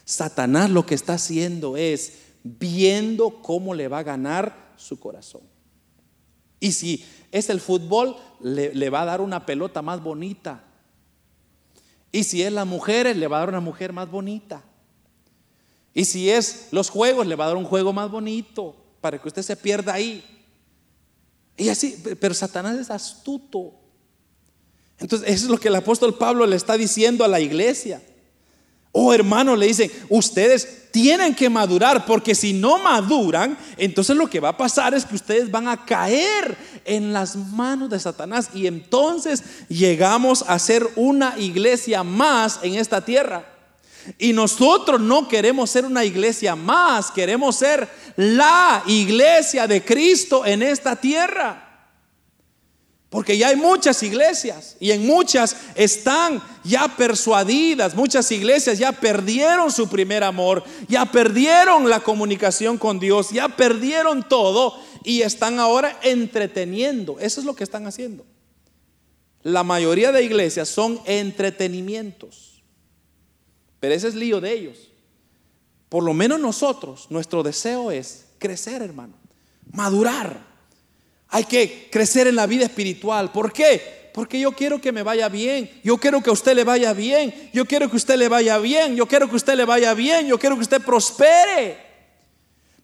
S1: Satanás lo que está haciendo es viendo cómo le va a ganar su corazón. Y si es el fútbol, le, le va a dar una pelota más bonita y si es las mujeres, le va a dar una mujer más bonita. Y si es los juegos, le va a dar un juego más bonito para que usted se pierda ahí. Y así, pero Satanás es astuto. Entonces, eso es lo que el apóstol Pablo le está diciendo a la iglesia. Oh hermano, le dicen, ustedes tienen que madurar, porque si no maduran, entonces lo que va a pasar es que ustedes van a caer en las manos de Satanás y entonces llegamos a ser una iglesia más en esta tierra. Y nosotros no queremos ser una iglesia más, queremos ser la iglesia de Cristo en esta tierra. Porque ya hay muchas iglesias y en muchas están ya persuadidas, muchas iglesias ya perdieron su primer amor, ya perdieron la comunicación con Dios, ya perdieron todo y están ahora entreteniendo. Eso es lo que están haciendo. La mayoría de iglesias son entretenimientos, pero ese es lío de ellos. Por lo menos nosotros, nuestro deseo es crecer, hermano, madurar hay que crecer en la vida espiritual. ¿Por qué? Porque yo quiero que me vaya bien. Yo quiero que a usted le vaya bien. Yo quiero que usted le vaya bien. Yo quiero que usted le vaya bien. Yo quiero que usted prospere.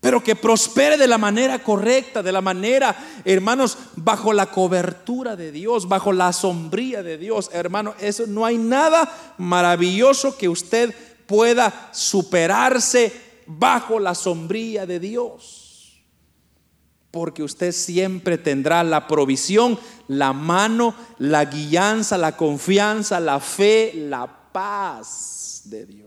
S1: Pero que prospere de la manera correcta, de la manera, hermanos, bajo la cobertura de Dios, bajo la sombría de Dios. Hermano, eso no hay nada maravilloso que usted pueda superarse bajo la sombría de Dios porque usted siempre tendrá la provisión, la mano, la guianza, la confianza, la fe, la paz de Dios.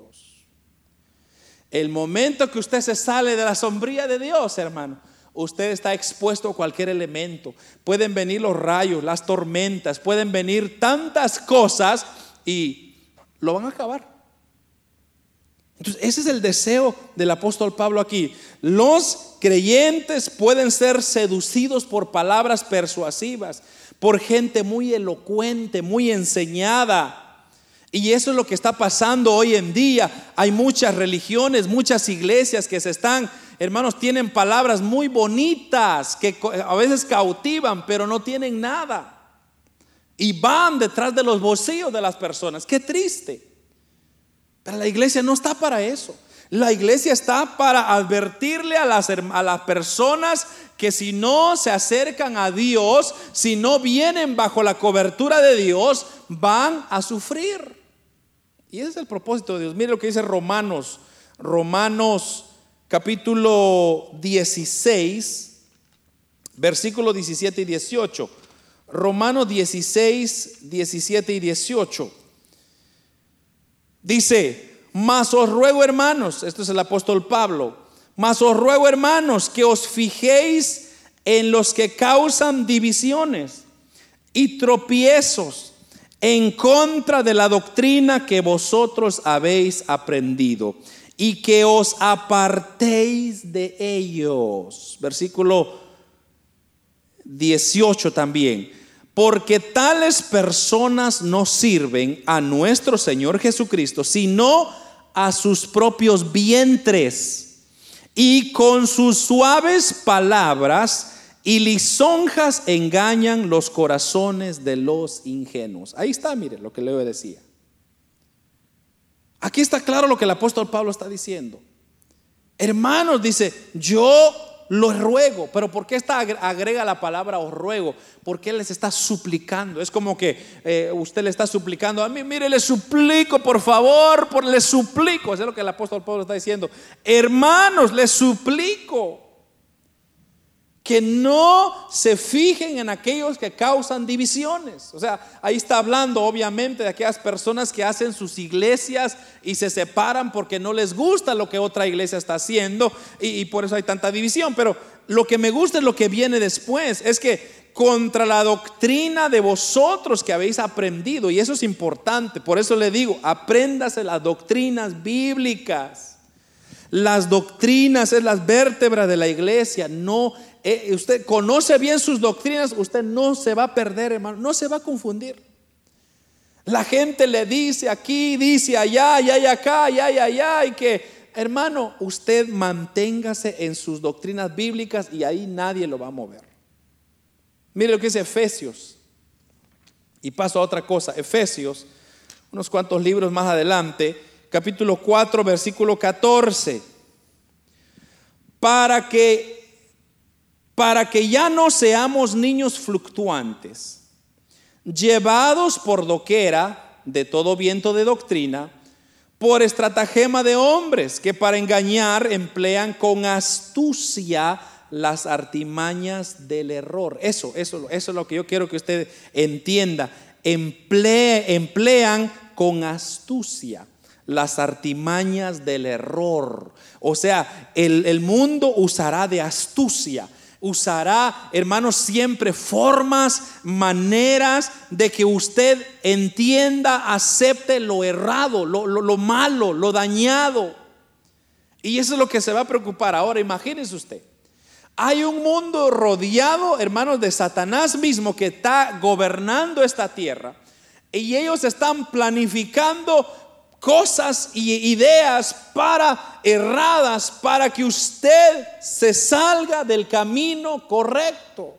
S1: El momento que usted se sale de la sombría de Dios, hermano, usted está expuesto a cualquier elemento. Pueden venir los rayos, las tormentas, pueden venir tantas cosas y lo van a acabar. Entonces, ese es el deseo del apóstol Pablo aquí. Los creyentes pueden ser seducidos por palabras persuasivas, por gente muy elocuente, muy enseñada. Y eso es lo que está pasando hoy en día. Hay muchas religiones, muchas iglesias que se están, hermanos, tienen palabras muy bonitas que a veces cautivan, pero no tienen nada. Y van detrás de los bolsillos de las personas. Qué triste. Pero la iglesia no está para eso. La iglesia está para advertirle a las, a las personas que si no se acercan a Dios, si no vienen bajo la cobertura de Dios, van a sufrir. Y ese es el propósito de Dios. Mire lo que dice Romanos, Romanos capítulo 16, versículo 17 y 18. Romanos 16, 17 y 18. Dice, mas os ruego hermanos, esto es el apóstol Pablo, mas os ruego hermanos que os fijéis en los que causan divisiones y tropiezos en contra de la doctrina que vosotros habéis aprendido y que os apartéis de ellos. Versículo 18 también porque tales personas no sirven a nuestro Señor Jesucristo, sino a sus propios vientres. Y con sus suaves palabras y lisonjas engañan los corazones de los ingenuos. Ahí está, mire lo que le decía. Aquí está claro lo que el apóstol Pablo está diciendo. Hermanos, dice, yo lo ruego, pero ¿por qué está, agrega la palabra os ruego? Porque Él les está suplicando. Es como que eh, usted le está suplicando a mí, mire, le suplico, por favor, por le suplico. Eso es lo que el apóstol Pablo está diciendo. Hermanos, le suplico que no se fijen en aquellos que causan divisiones. O sea, ahí está hablando obviamente de aquellas personas que hacen sus iglesias y se separan porque no les gusta lo que otra iglesia está haciendo y, por eso hay tanta división. Pero lo que me gusta es lo que viene después, es que contra la doctrina de vosotros que habéis aprendido, y eso es importante, por eso le digo, apréndase las doctrinas bíblicas. Las doctrinas es las vértebras de la iglesia, no eh, usted conoce bien sus doctrinas, usted no se va a perder, hermano, no se va a confundir. La gente le dice aquí, dice allá, allá y acá, allá y allá, y que, hermano, usted manténgase en sus doctrinas bíblicas y ahí nadie lo va a mover. Mire lo que dice Efesios. Y paso a otra cosa, Efesios, unos cuantos libros más adelante, capítulo 4, versículo 14. Para que para que ya no seamos niños fluctuantes, llevados por doquera de todo viento de doctrina, por estratagema de hombres que para engañar emplean con astucia las artimañas del error. Eso, eso, eso es lo que yo quiero que usted entienda. emplean con astucia las artimañas del error. O sea, el, el mundo usará de astucia usará, hermanos, siempre formas, maneras de que usted entienda, acepte lo errado, lo, malo, lo dañado. Y eso es lo que se va a preocupar ahora. Imagínese usted. Hay un mundo rodeado, hermanos, de Satanás mismo que está gobernando esta tierra. Y ellos están planificando cosas y ideas para erradas para que usted se salga del camino correcto.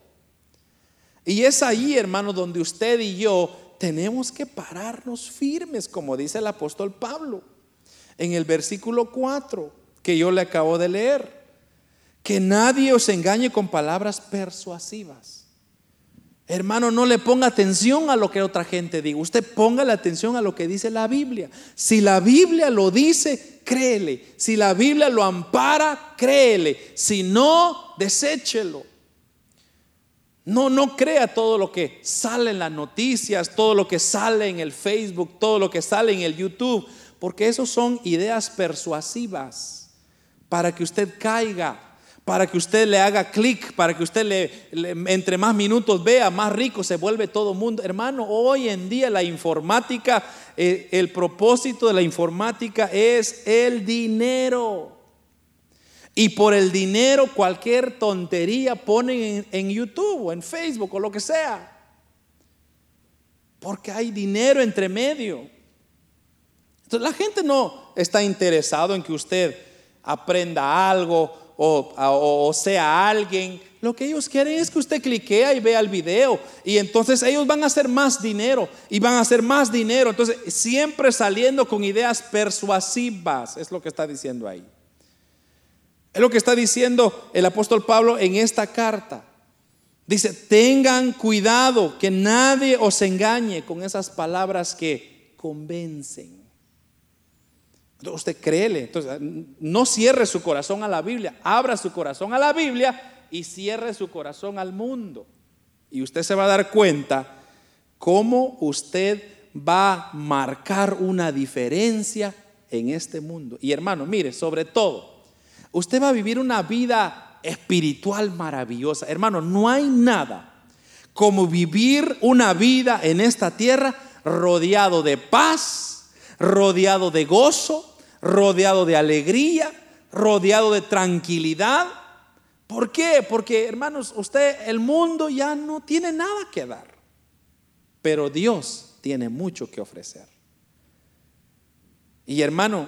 S1: Y es ahí, hermano, donde usted y yo tenemos que pararnos firmes, como dice el apóstol Pablo en el versículo 4 que yo le acabo de leer. Que nadie os engañe con palabras persuasivas Hermano, no le ponga atención a lo que otra gente diga. Usted ponga la atención a lo que dice la Biblia. Si la Biblia lo dice, créele. Si la Biblia lo ampara, créele. Si no, deséchelo. No, no crea todo lo que sale en las noticias, todo lo que sale en el Facebook, todo lo que sale en el YouTube, porque esos son ideas persuasivas para que usted caiga para que usted le haga clic, para que usted le, entre más minutos vea, más rico se vuelve todo mundo. Hermano, hoy en día la informática, eh, el propósito de la informática es el dinero. Y por el dinero cualquier tontería ponen en YouTube o en Facebook o lo que sea. Porque hay dinero entre medio. Entonces la gente no está interesado en que usted aprenda algo o, sea alguien. Lo que ellos quieren es que usted cliquea y vea el video. Y entonces ellos van a hacer más dinero. Y van a hacer más dinero. Entonces siempre saliendo con ideas persuasivas. Es lo que está diciendo ahí. Es lo que está diciendo el apóstol Pablo en esta carta. Dice, tengan cuidado que nadie os engañe con esas palabras que convencen. Usted créele. Entonces, no cierre su corazón a la Biblia. Abra su corazón a la Biblia y cierre su corazón al mundo. Y usted se va a dar cuenta cómo usted va a marcar una diferencia en este mundo. Y hermano, mire, sobre todo, usted va a vivir una vida espiritual maravillosa. Hermano, no hay nada como vivir una vida en esta tierra rodeado de paz, rodeado de gozo, rodeado de alegría, rodeado de tranquilidad. ¿Por qué? Porque, hermanos, usted, el mundo ya no tiene nada que dar. pero Dios tiene mucho que ofrecer. Y hermano,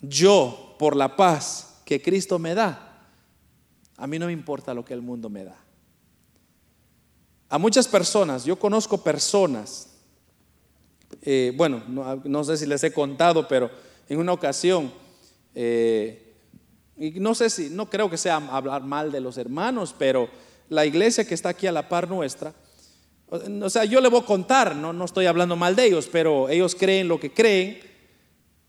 S1: yo por la paz que Cristo me da, a mí no me importa lo que el mundo me da. A muchas personas, yo conozco personas, eh, bueno, no, sé si les he contado, pero en una ocasión, eh, y no sé si, no creo que sea hablar mal de los hermanos, pero la iglesia que está aquí a la par nuestra, o sea, yo le voy a contar, no, no estoy hablando mal de ellos, pero ellos creen lo que creen.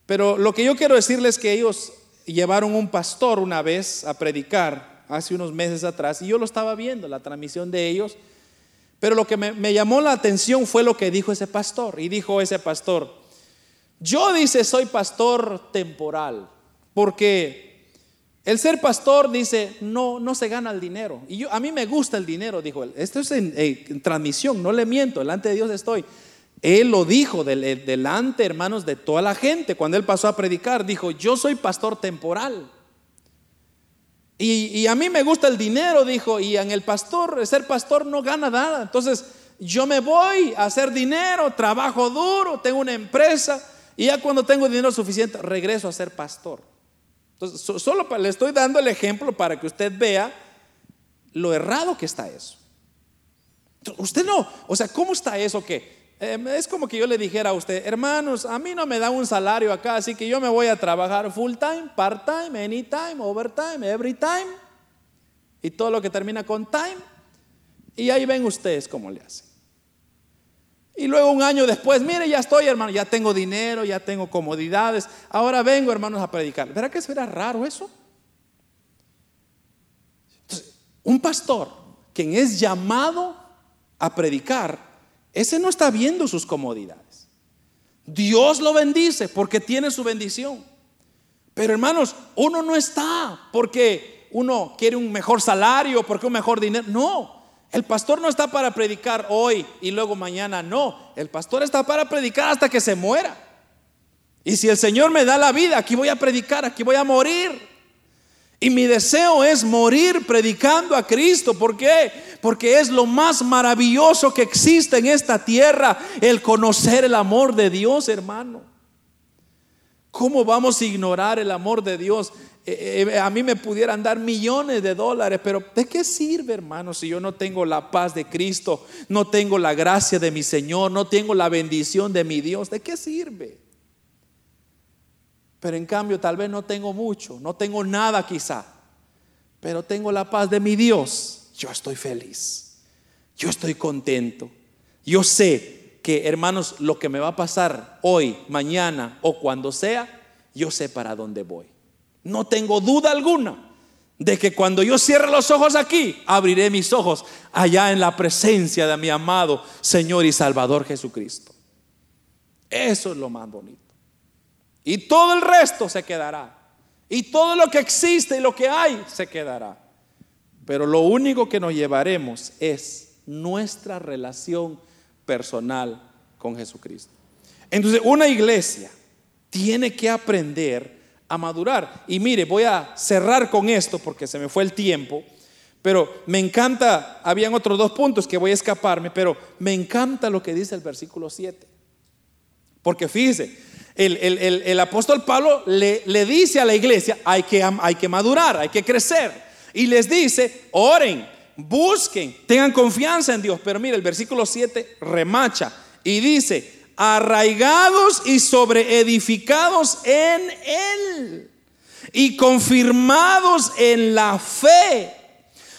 S1: Pero lo que yo quiero decirles es que ellos llevaron un pastor una vez a predicar hace unos meses atrás y yo lo estaba viendo, la transmisión de ellos. Pero lo que me, me llamó la atención fue lo que dijo ese pastor. Y dijo ese pastor, yo dice, soy pastor temporal, porque el ser pastor dice, no, no se gana el dinero. Y yo, a mí me gusta el dinero, dijo él. Esto es en, transmisión, no le miento, delante de Dios estoy. Él lo dijo delante, hermanos, de toda la gente. Cuando él pasó a predicar, dijo, yo soy pastor temporal. Y, y, a mí me gusta el dinero, dijo, y en el pastor, ser pastor no gana nada. Entonces, yo me voy a hacer dinero, trabajo duro, tengo una empresa, y ya cuando tengo dinero suficiente, regreso a ser pastor. Entonces, solo le estoy dando el ejemplo para que usted vea lo errado que está eso. Usted no, o sea, ¿cómo está eso que? Em, es como que yo le dijera a usted, hermanos, a mí no me da un salario acá, así que yo me voy a trabajar full time, part time, anytime, overtime, every time, y todo lo que termina con time, y ahí ven ustedes cómo le hacen. Y luego un año después, mire, ya estoy, hermano, ya tengo dinero, ya tengo comodidades. Ahora vengo, hermanos, a predicar. ¿Verá que será raro eso? un pastor, quien es llamado a predicar, ese no está viendo sus comodidades. Dios lo bendice porque tiene su bendición. Pero hermanos, uno no está porque uno quiere un mejor salario, porque un mejor dinero. No, el pastor no está para predicar hoy y luego mañana, no. El pastor está para predicar hasta que se muera. Y si el Señor me da la vida, aquí voy a predicar, aquí voy a morir. Y mi deseo es morir predicando a Cristo. ¿Por qué? Porque es lo más maravilloso que existe en esta tierra, el conocer el amor de Dios, hermano. ¿Cómo vamos a ignorar el amor de Dios? Eh, eh, a mí me pudieran dar millones de dólares, pero ¿de qué sirve, hermano, si yo no tengo la paz de Cristo, no tengo la gracia de mi Señor, no tengo la bendición de mi Dios? ¿De qué sirve? Pero en cambio, tal vez no tengo mucho, no tengo nada quizá, pero tengo la paz de mi Dios. Yo estoy feliz, yo estoy contento. Yo sé que, hermanos, lo que me va a pasar hoy, mañana o cuando sea, yo sé para dónde voy. No tengo duda alguna de que cuando yo cierre los ojos aquí, abriré mis ojos allá en la presencia de mi amado Señor y Salvador Jesucristo. Eso es lo más bonito. Y todo el resto se quedará. Y todo lo que existe y lo que hay se quedará. Pero lo único que nos llevaremos es nuestra relación personal con Jesucristo. Entonces, una iglesia tiene que aprender a madurar. Y mire, voy a cerrar con esto porque se me fue el tiempo, pero me encanta, habían otros dos puntos que voy a escaparme, pero me encanta lo que dice el versículo 7. Porque fíjese, el, apóstol Pablo le, le, dice a la iglesia, hay que, hay que madurar, hay que crecer. Y les dice, oren, busquen, tengan confianza en Dios. Pero mire, el versículo 7 remacha y dice, arraigados y sobreedificados en Él y confirmados en la fe,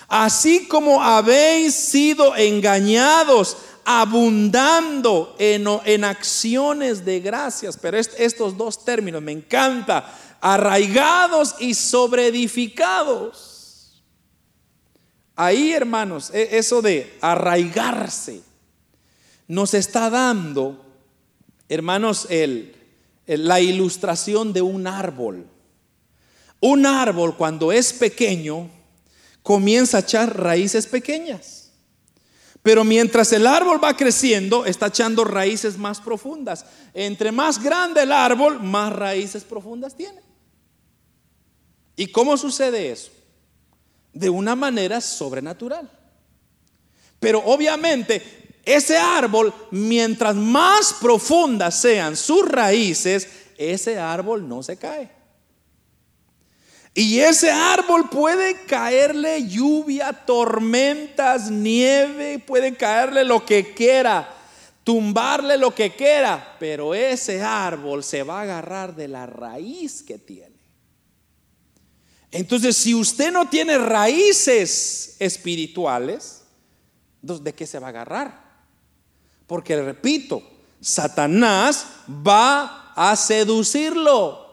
S1: así como habéis sido engañados, abundando en, en acciones de gracias. Pero estos dos términos me encanta, arraigados y sobreedificados. Ahí, hermanos, e, eso de arraigarse nos está dando Hermanos, la ilustración de un árbol. Un árbol cuando es pequeño comienza a echar raíces pequeñas. Pero mientras el árbol va creciendo, está echando raíces más profundas. Entre más grande el árbol, más raíces profundas tiene. ¿Y cómo sucede eso? De una manera sobrenatural. Pero obviamente ese árbol, mientras más profundas sean sus raíces, ese árbol no se cae. Y ese árbol puede caerle lluvia, tormentas, nieve, puede caerle lo que quiera, tumbarle lo que quiera, pero ese árbol se va a agarrar de la raíz que tiene. Entonces, si usted no tiene raíces espirituales, ¿de qué se va a agarrar? Porque, repito, Satanás va a seducirlo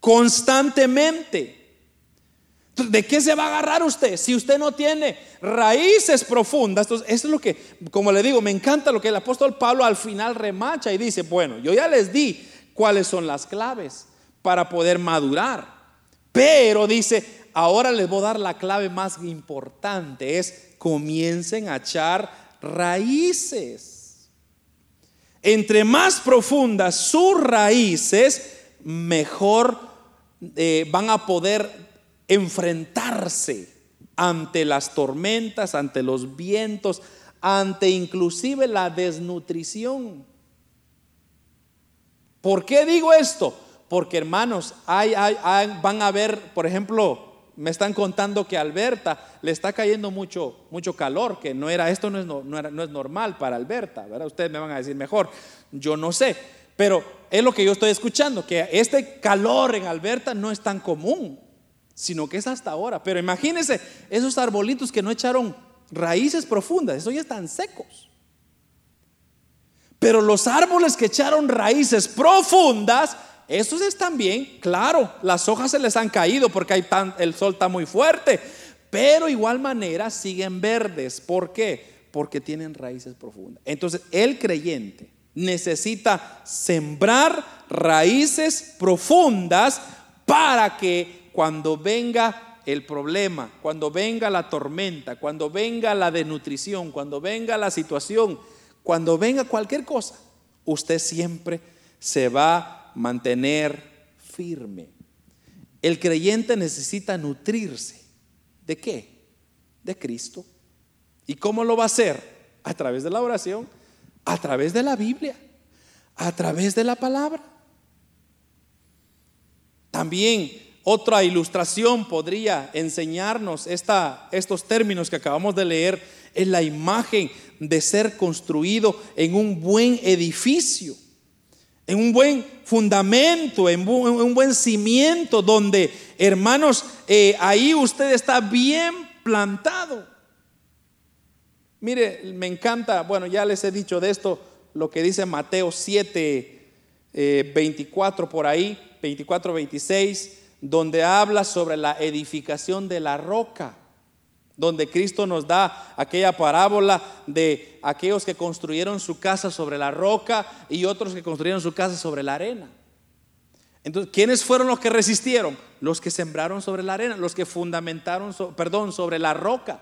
S1: constantemente. ¿De qué se va a agarrar usted si usted no tiene raíces profundas? Entonces, eso es lo que, como le digo, me encanta lo que el apóstol Pablo al final remacha y dice, bueno, yo ya les di cuáles son las claves para poder madurar. Pero dice, ahora les voy a dar la clave más importante, es comiencen a echar raíces. Entre más profundas sus raíces, mejor eh, van a poder enfrentarse ante las tormentas, ante los vientos, ante inclusive la desnutrición. ¿Por qué digo esto? Porque hermanos, hay, van a ver, por ejemplo, me están contando que Alberta le está cayendo mucho, mucho calor, que no era, esto no es, no, no es normal para Alberta, ¿verdad? Ustedes me van a decir mejor, yo no sé, pero es lo que yo estoy escuchando, que este calor en Alberta no es tan común, sino que es hasta ahora. Pero imagínense esos arbolitos que no echaron raíces profundas, esos ya están secos. Pero los árboles que echaron raíces profundas, esos están bien, claro, las hojas se les han caído porque hay tan, el sol está muy fuerte, pero igual manera siguen verdes. ¿Por qué? Porque tienen raíces profundas. Entonces, el creyente necesita sembrar raíces profundas para que cuando venga el problema, cuando venga la tormenta, cuando venga la desnutrición, cuando venga la situación, cuando venga cualquier cosa, usted siempre se va mantener firme. El creyente necesita nutrirse. ¿De qué? De Cristo. ¿Y cómo lo va a hacer? A través de la oración a través de la Biblia, a través de la palabra. También otra ilustración podría enseñarnos esta, estos términos que acabamos de leer, es la imagen de ser construido en un buen edificio, en un buen fundamento, en un, buen cimiento, donde, hermanos, eh, ahí usted está bien plantado. Mire, me encanta, bueno, ya les he dicho de esto, lo que dice Mateo 7, 24 eh, por ahí, 24, 26, donde habla sobre la edificación de la roca, donde Cristo nos da aquella parábola de aquellos que construyeron su casa sobre la roca y otros que construyeron su casa sobre la arena. Entonces, ¿quiénes fueron los que resistieron? Los que sembraron sobre la arena, los que fundamentaron, perdón, sobre la roca.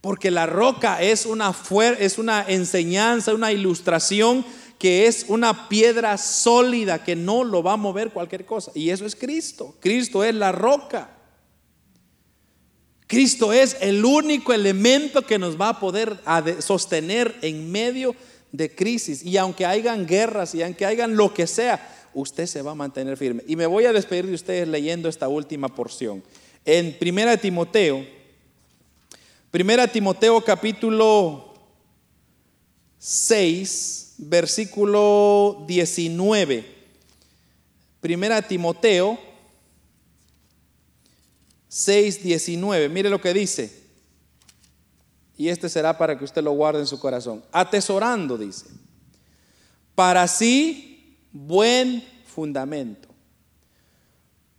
S1: Porque la roca es una, es una enseñanza, una ilustración que es una piedra sólida que no lo va a mover cualquier cosa. Y eso es Cristo. Cristo es la roca. Cristo es el único elemento que nos va a poder sostener en medio de crisis. Y aunque hayan guerras y aunque hayan lo que sea, usted se va a mantener firme. Y me voy a despedir de ustedes leyendo esta última porción. En Primera Timoteo Primera Timoteo capítulo 6, versículo 19. Primera Timoteo 6, 19. Mire lo que dice. Y este será para que usted lo guarde en su corazón. Atesorando, dice. Para sí, buen fundamento.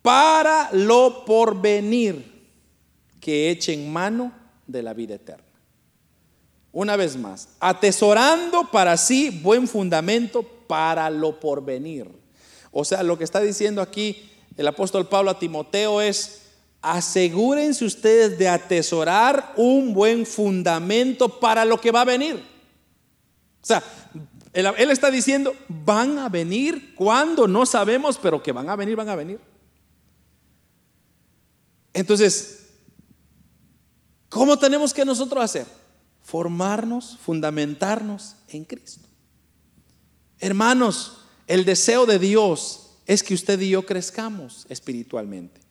S1: Para lo porvenir que echen mano de la vida eterna. Una vez más, atesorando para sí buen fundamento para lo porvenir. O sea, lo que está diciendo aquí el apóstol Pablo a Timoteo es, asegúrense ustedes de atesorar un buen fundamento para lo que va a venir. O sea, él, él está diciendo, van a venir cuando no sabemos, pero que van a venir, van a venir. Entonces, ¿Cómo tenemos que nosotros hacer? formarnos, fundamentarnos en Cristo. Hermanos, el deseo de Dios es que usted y yo crezcamos espiritualmente.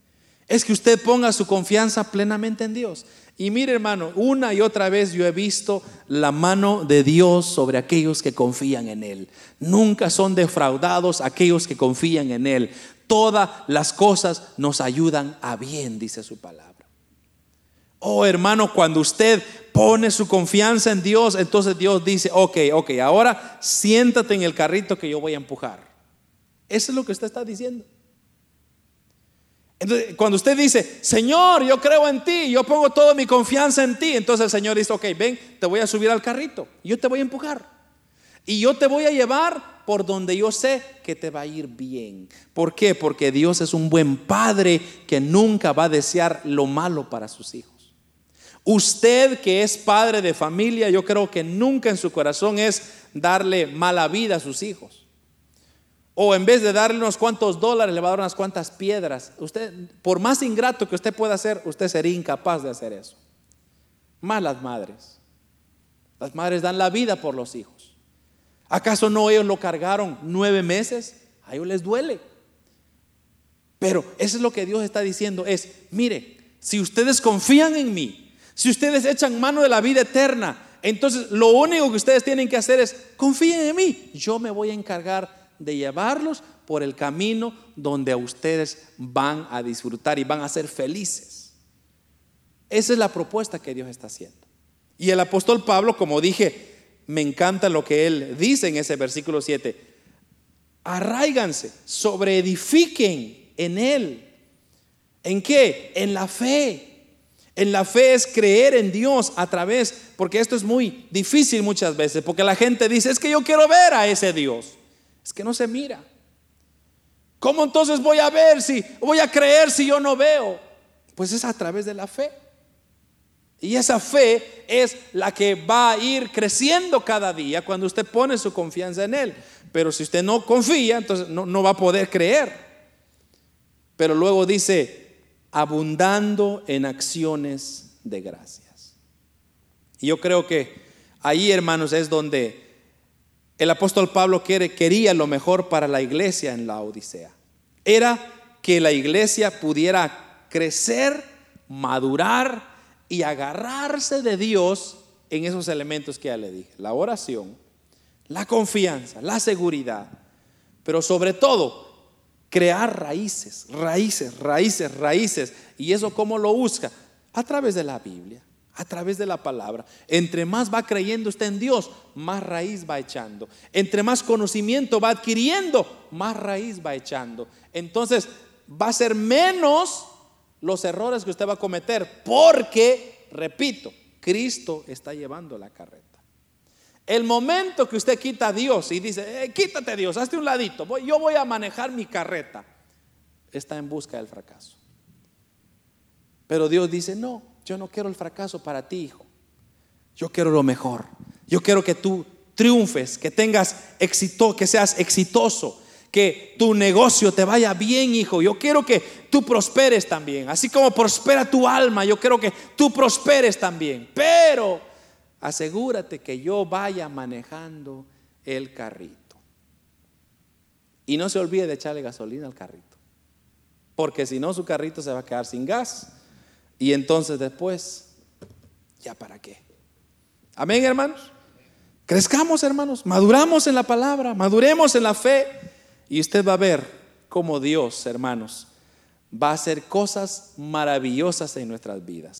S1: Es que usted ponga su confianza plenamente en Dios. Y mire hermano, una y otra vez yo he visto la mano de Dios sobre aquellos que confían en Él. Nunca son defraudados aquellos que confían en Él. Todas las cosas nos ayudan a bien, dice su palabra. Oh hermano, cuando usted pone su confianza en Dios, entonces Dios dice, ok, ok, ahora siéntate en el carrito que yo voy a empujar. Eso es lo que usted está diciendo. Entonces, cuando usted dice, Señor, yo creo en ti, yo pongo toda mi confianza en ti, entonces el Señor dice, ok, ven, te voy a subir al carrito, yo te voy a empujar. Y yo te voy a llevar por donde yo sé que te va a ir bien. ¿Por qué? Porque Dios es un buen padre que nunca va a desear lo malo para sus hijos. Usted que es padre de familia, yo creo que nunca en su corazón es darle mala vida a sus hijos. O en vez de darle unos cuantos dólares, le va a dar unas cuantas piedras. Usted, por más ingrato que usted pueda ser, usted sería incapaz de hacer eso. Más las madres. Las madres dan la vida por los hijos. ¿Acaso no ellos lo cargaron nueve meses? A ellos les duele. Pero eso es lo que Dios está diciendo, es, mire, si ustedes confían en mí, si ustedes echan mano de la vida eterna, entonces lo único que ustedes tienen que hacer es, confíen en mí, yo me voy a encargar de llevarlos por el camino donde ustedes van a disfrutar y van a ser felices. Esa es la propuesta que Dios está haciendo. Y el apóstol Pablo, como dije, me encanta lo que él dice en ese versículo 7. Arraiganse, sobreedifiquen en él. ¿En qué? En la fe. En la fe es creer en Dios a través, porque esto es muy difícil muchas veces, porque la gente dice, es que yo quiero ver a ese Dios. Es que no se mira. ¿Cómo entonces voy a ver si, voy a creer si yo no veo? Pues es a través de la fe. Y esa fe es la que va a ir creciendo cada día cuando usted pone su confianza en Él. Pero si usted no confía, entonces no, no va a poder creer. Pero luego dice, abundando en acciones de gracias. Y yo creo que ahí, hermanos, es donde el apóstol Pablo quería lo mejor para la iglesia en la Odisea. Era que la iglesia pudiera crecer, madurar y agarrarse de Dios en esos elementos que ya le dije. La oración, la confianza, la seguridad, pero sobre todo crear raíces, raíces, raíces, raíces. ¿Y eso cómo lo busca? A través de la Biblia, a través de la palabra. Entre más va creyendo usted en Dios, más raíz va echando. Entre más conocimiento va adquiriendo, más raíz va echando. Entonces va a ser menos los errores que usted va a cometer, porque, repito, Cristo está llevando la carreta. El momento que usted quita a Dios y dice, eh, quítate Dios, hazte un ladito, yo voy a manejar mi carreta, está en busca del fracaso. Pero Dios dice, no, yo no quiero el fracaso para ti, hijo. Yo quiero lo mejor. Yo quiero que tú triunfes, que tengas éxito, que seas exitoso, que tu negocio te vaya bien, hijo. Yo quiero que tú prosperes también. Así como prospera tu alma, yo quiero que tú prosperes también. Pero asegúrate que yo vaya manejando el carrito. Y no se olvide de echarle gasolina al carrito. Porque si no, su carrito se va a quedar sin gas. Y entonces después, ¿ya para qué? Amén, hermanos. Crezcamos, hermanos. Maduramos en la palabra. Maduremos en la fe. Y usted va a ver cómo Dios, hermanos, va a hacer cosas maravillosas en nuestras vidas.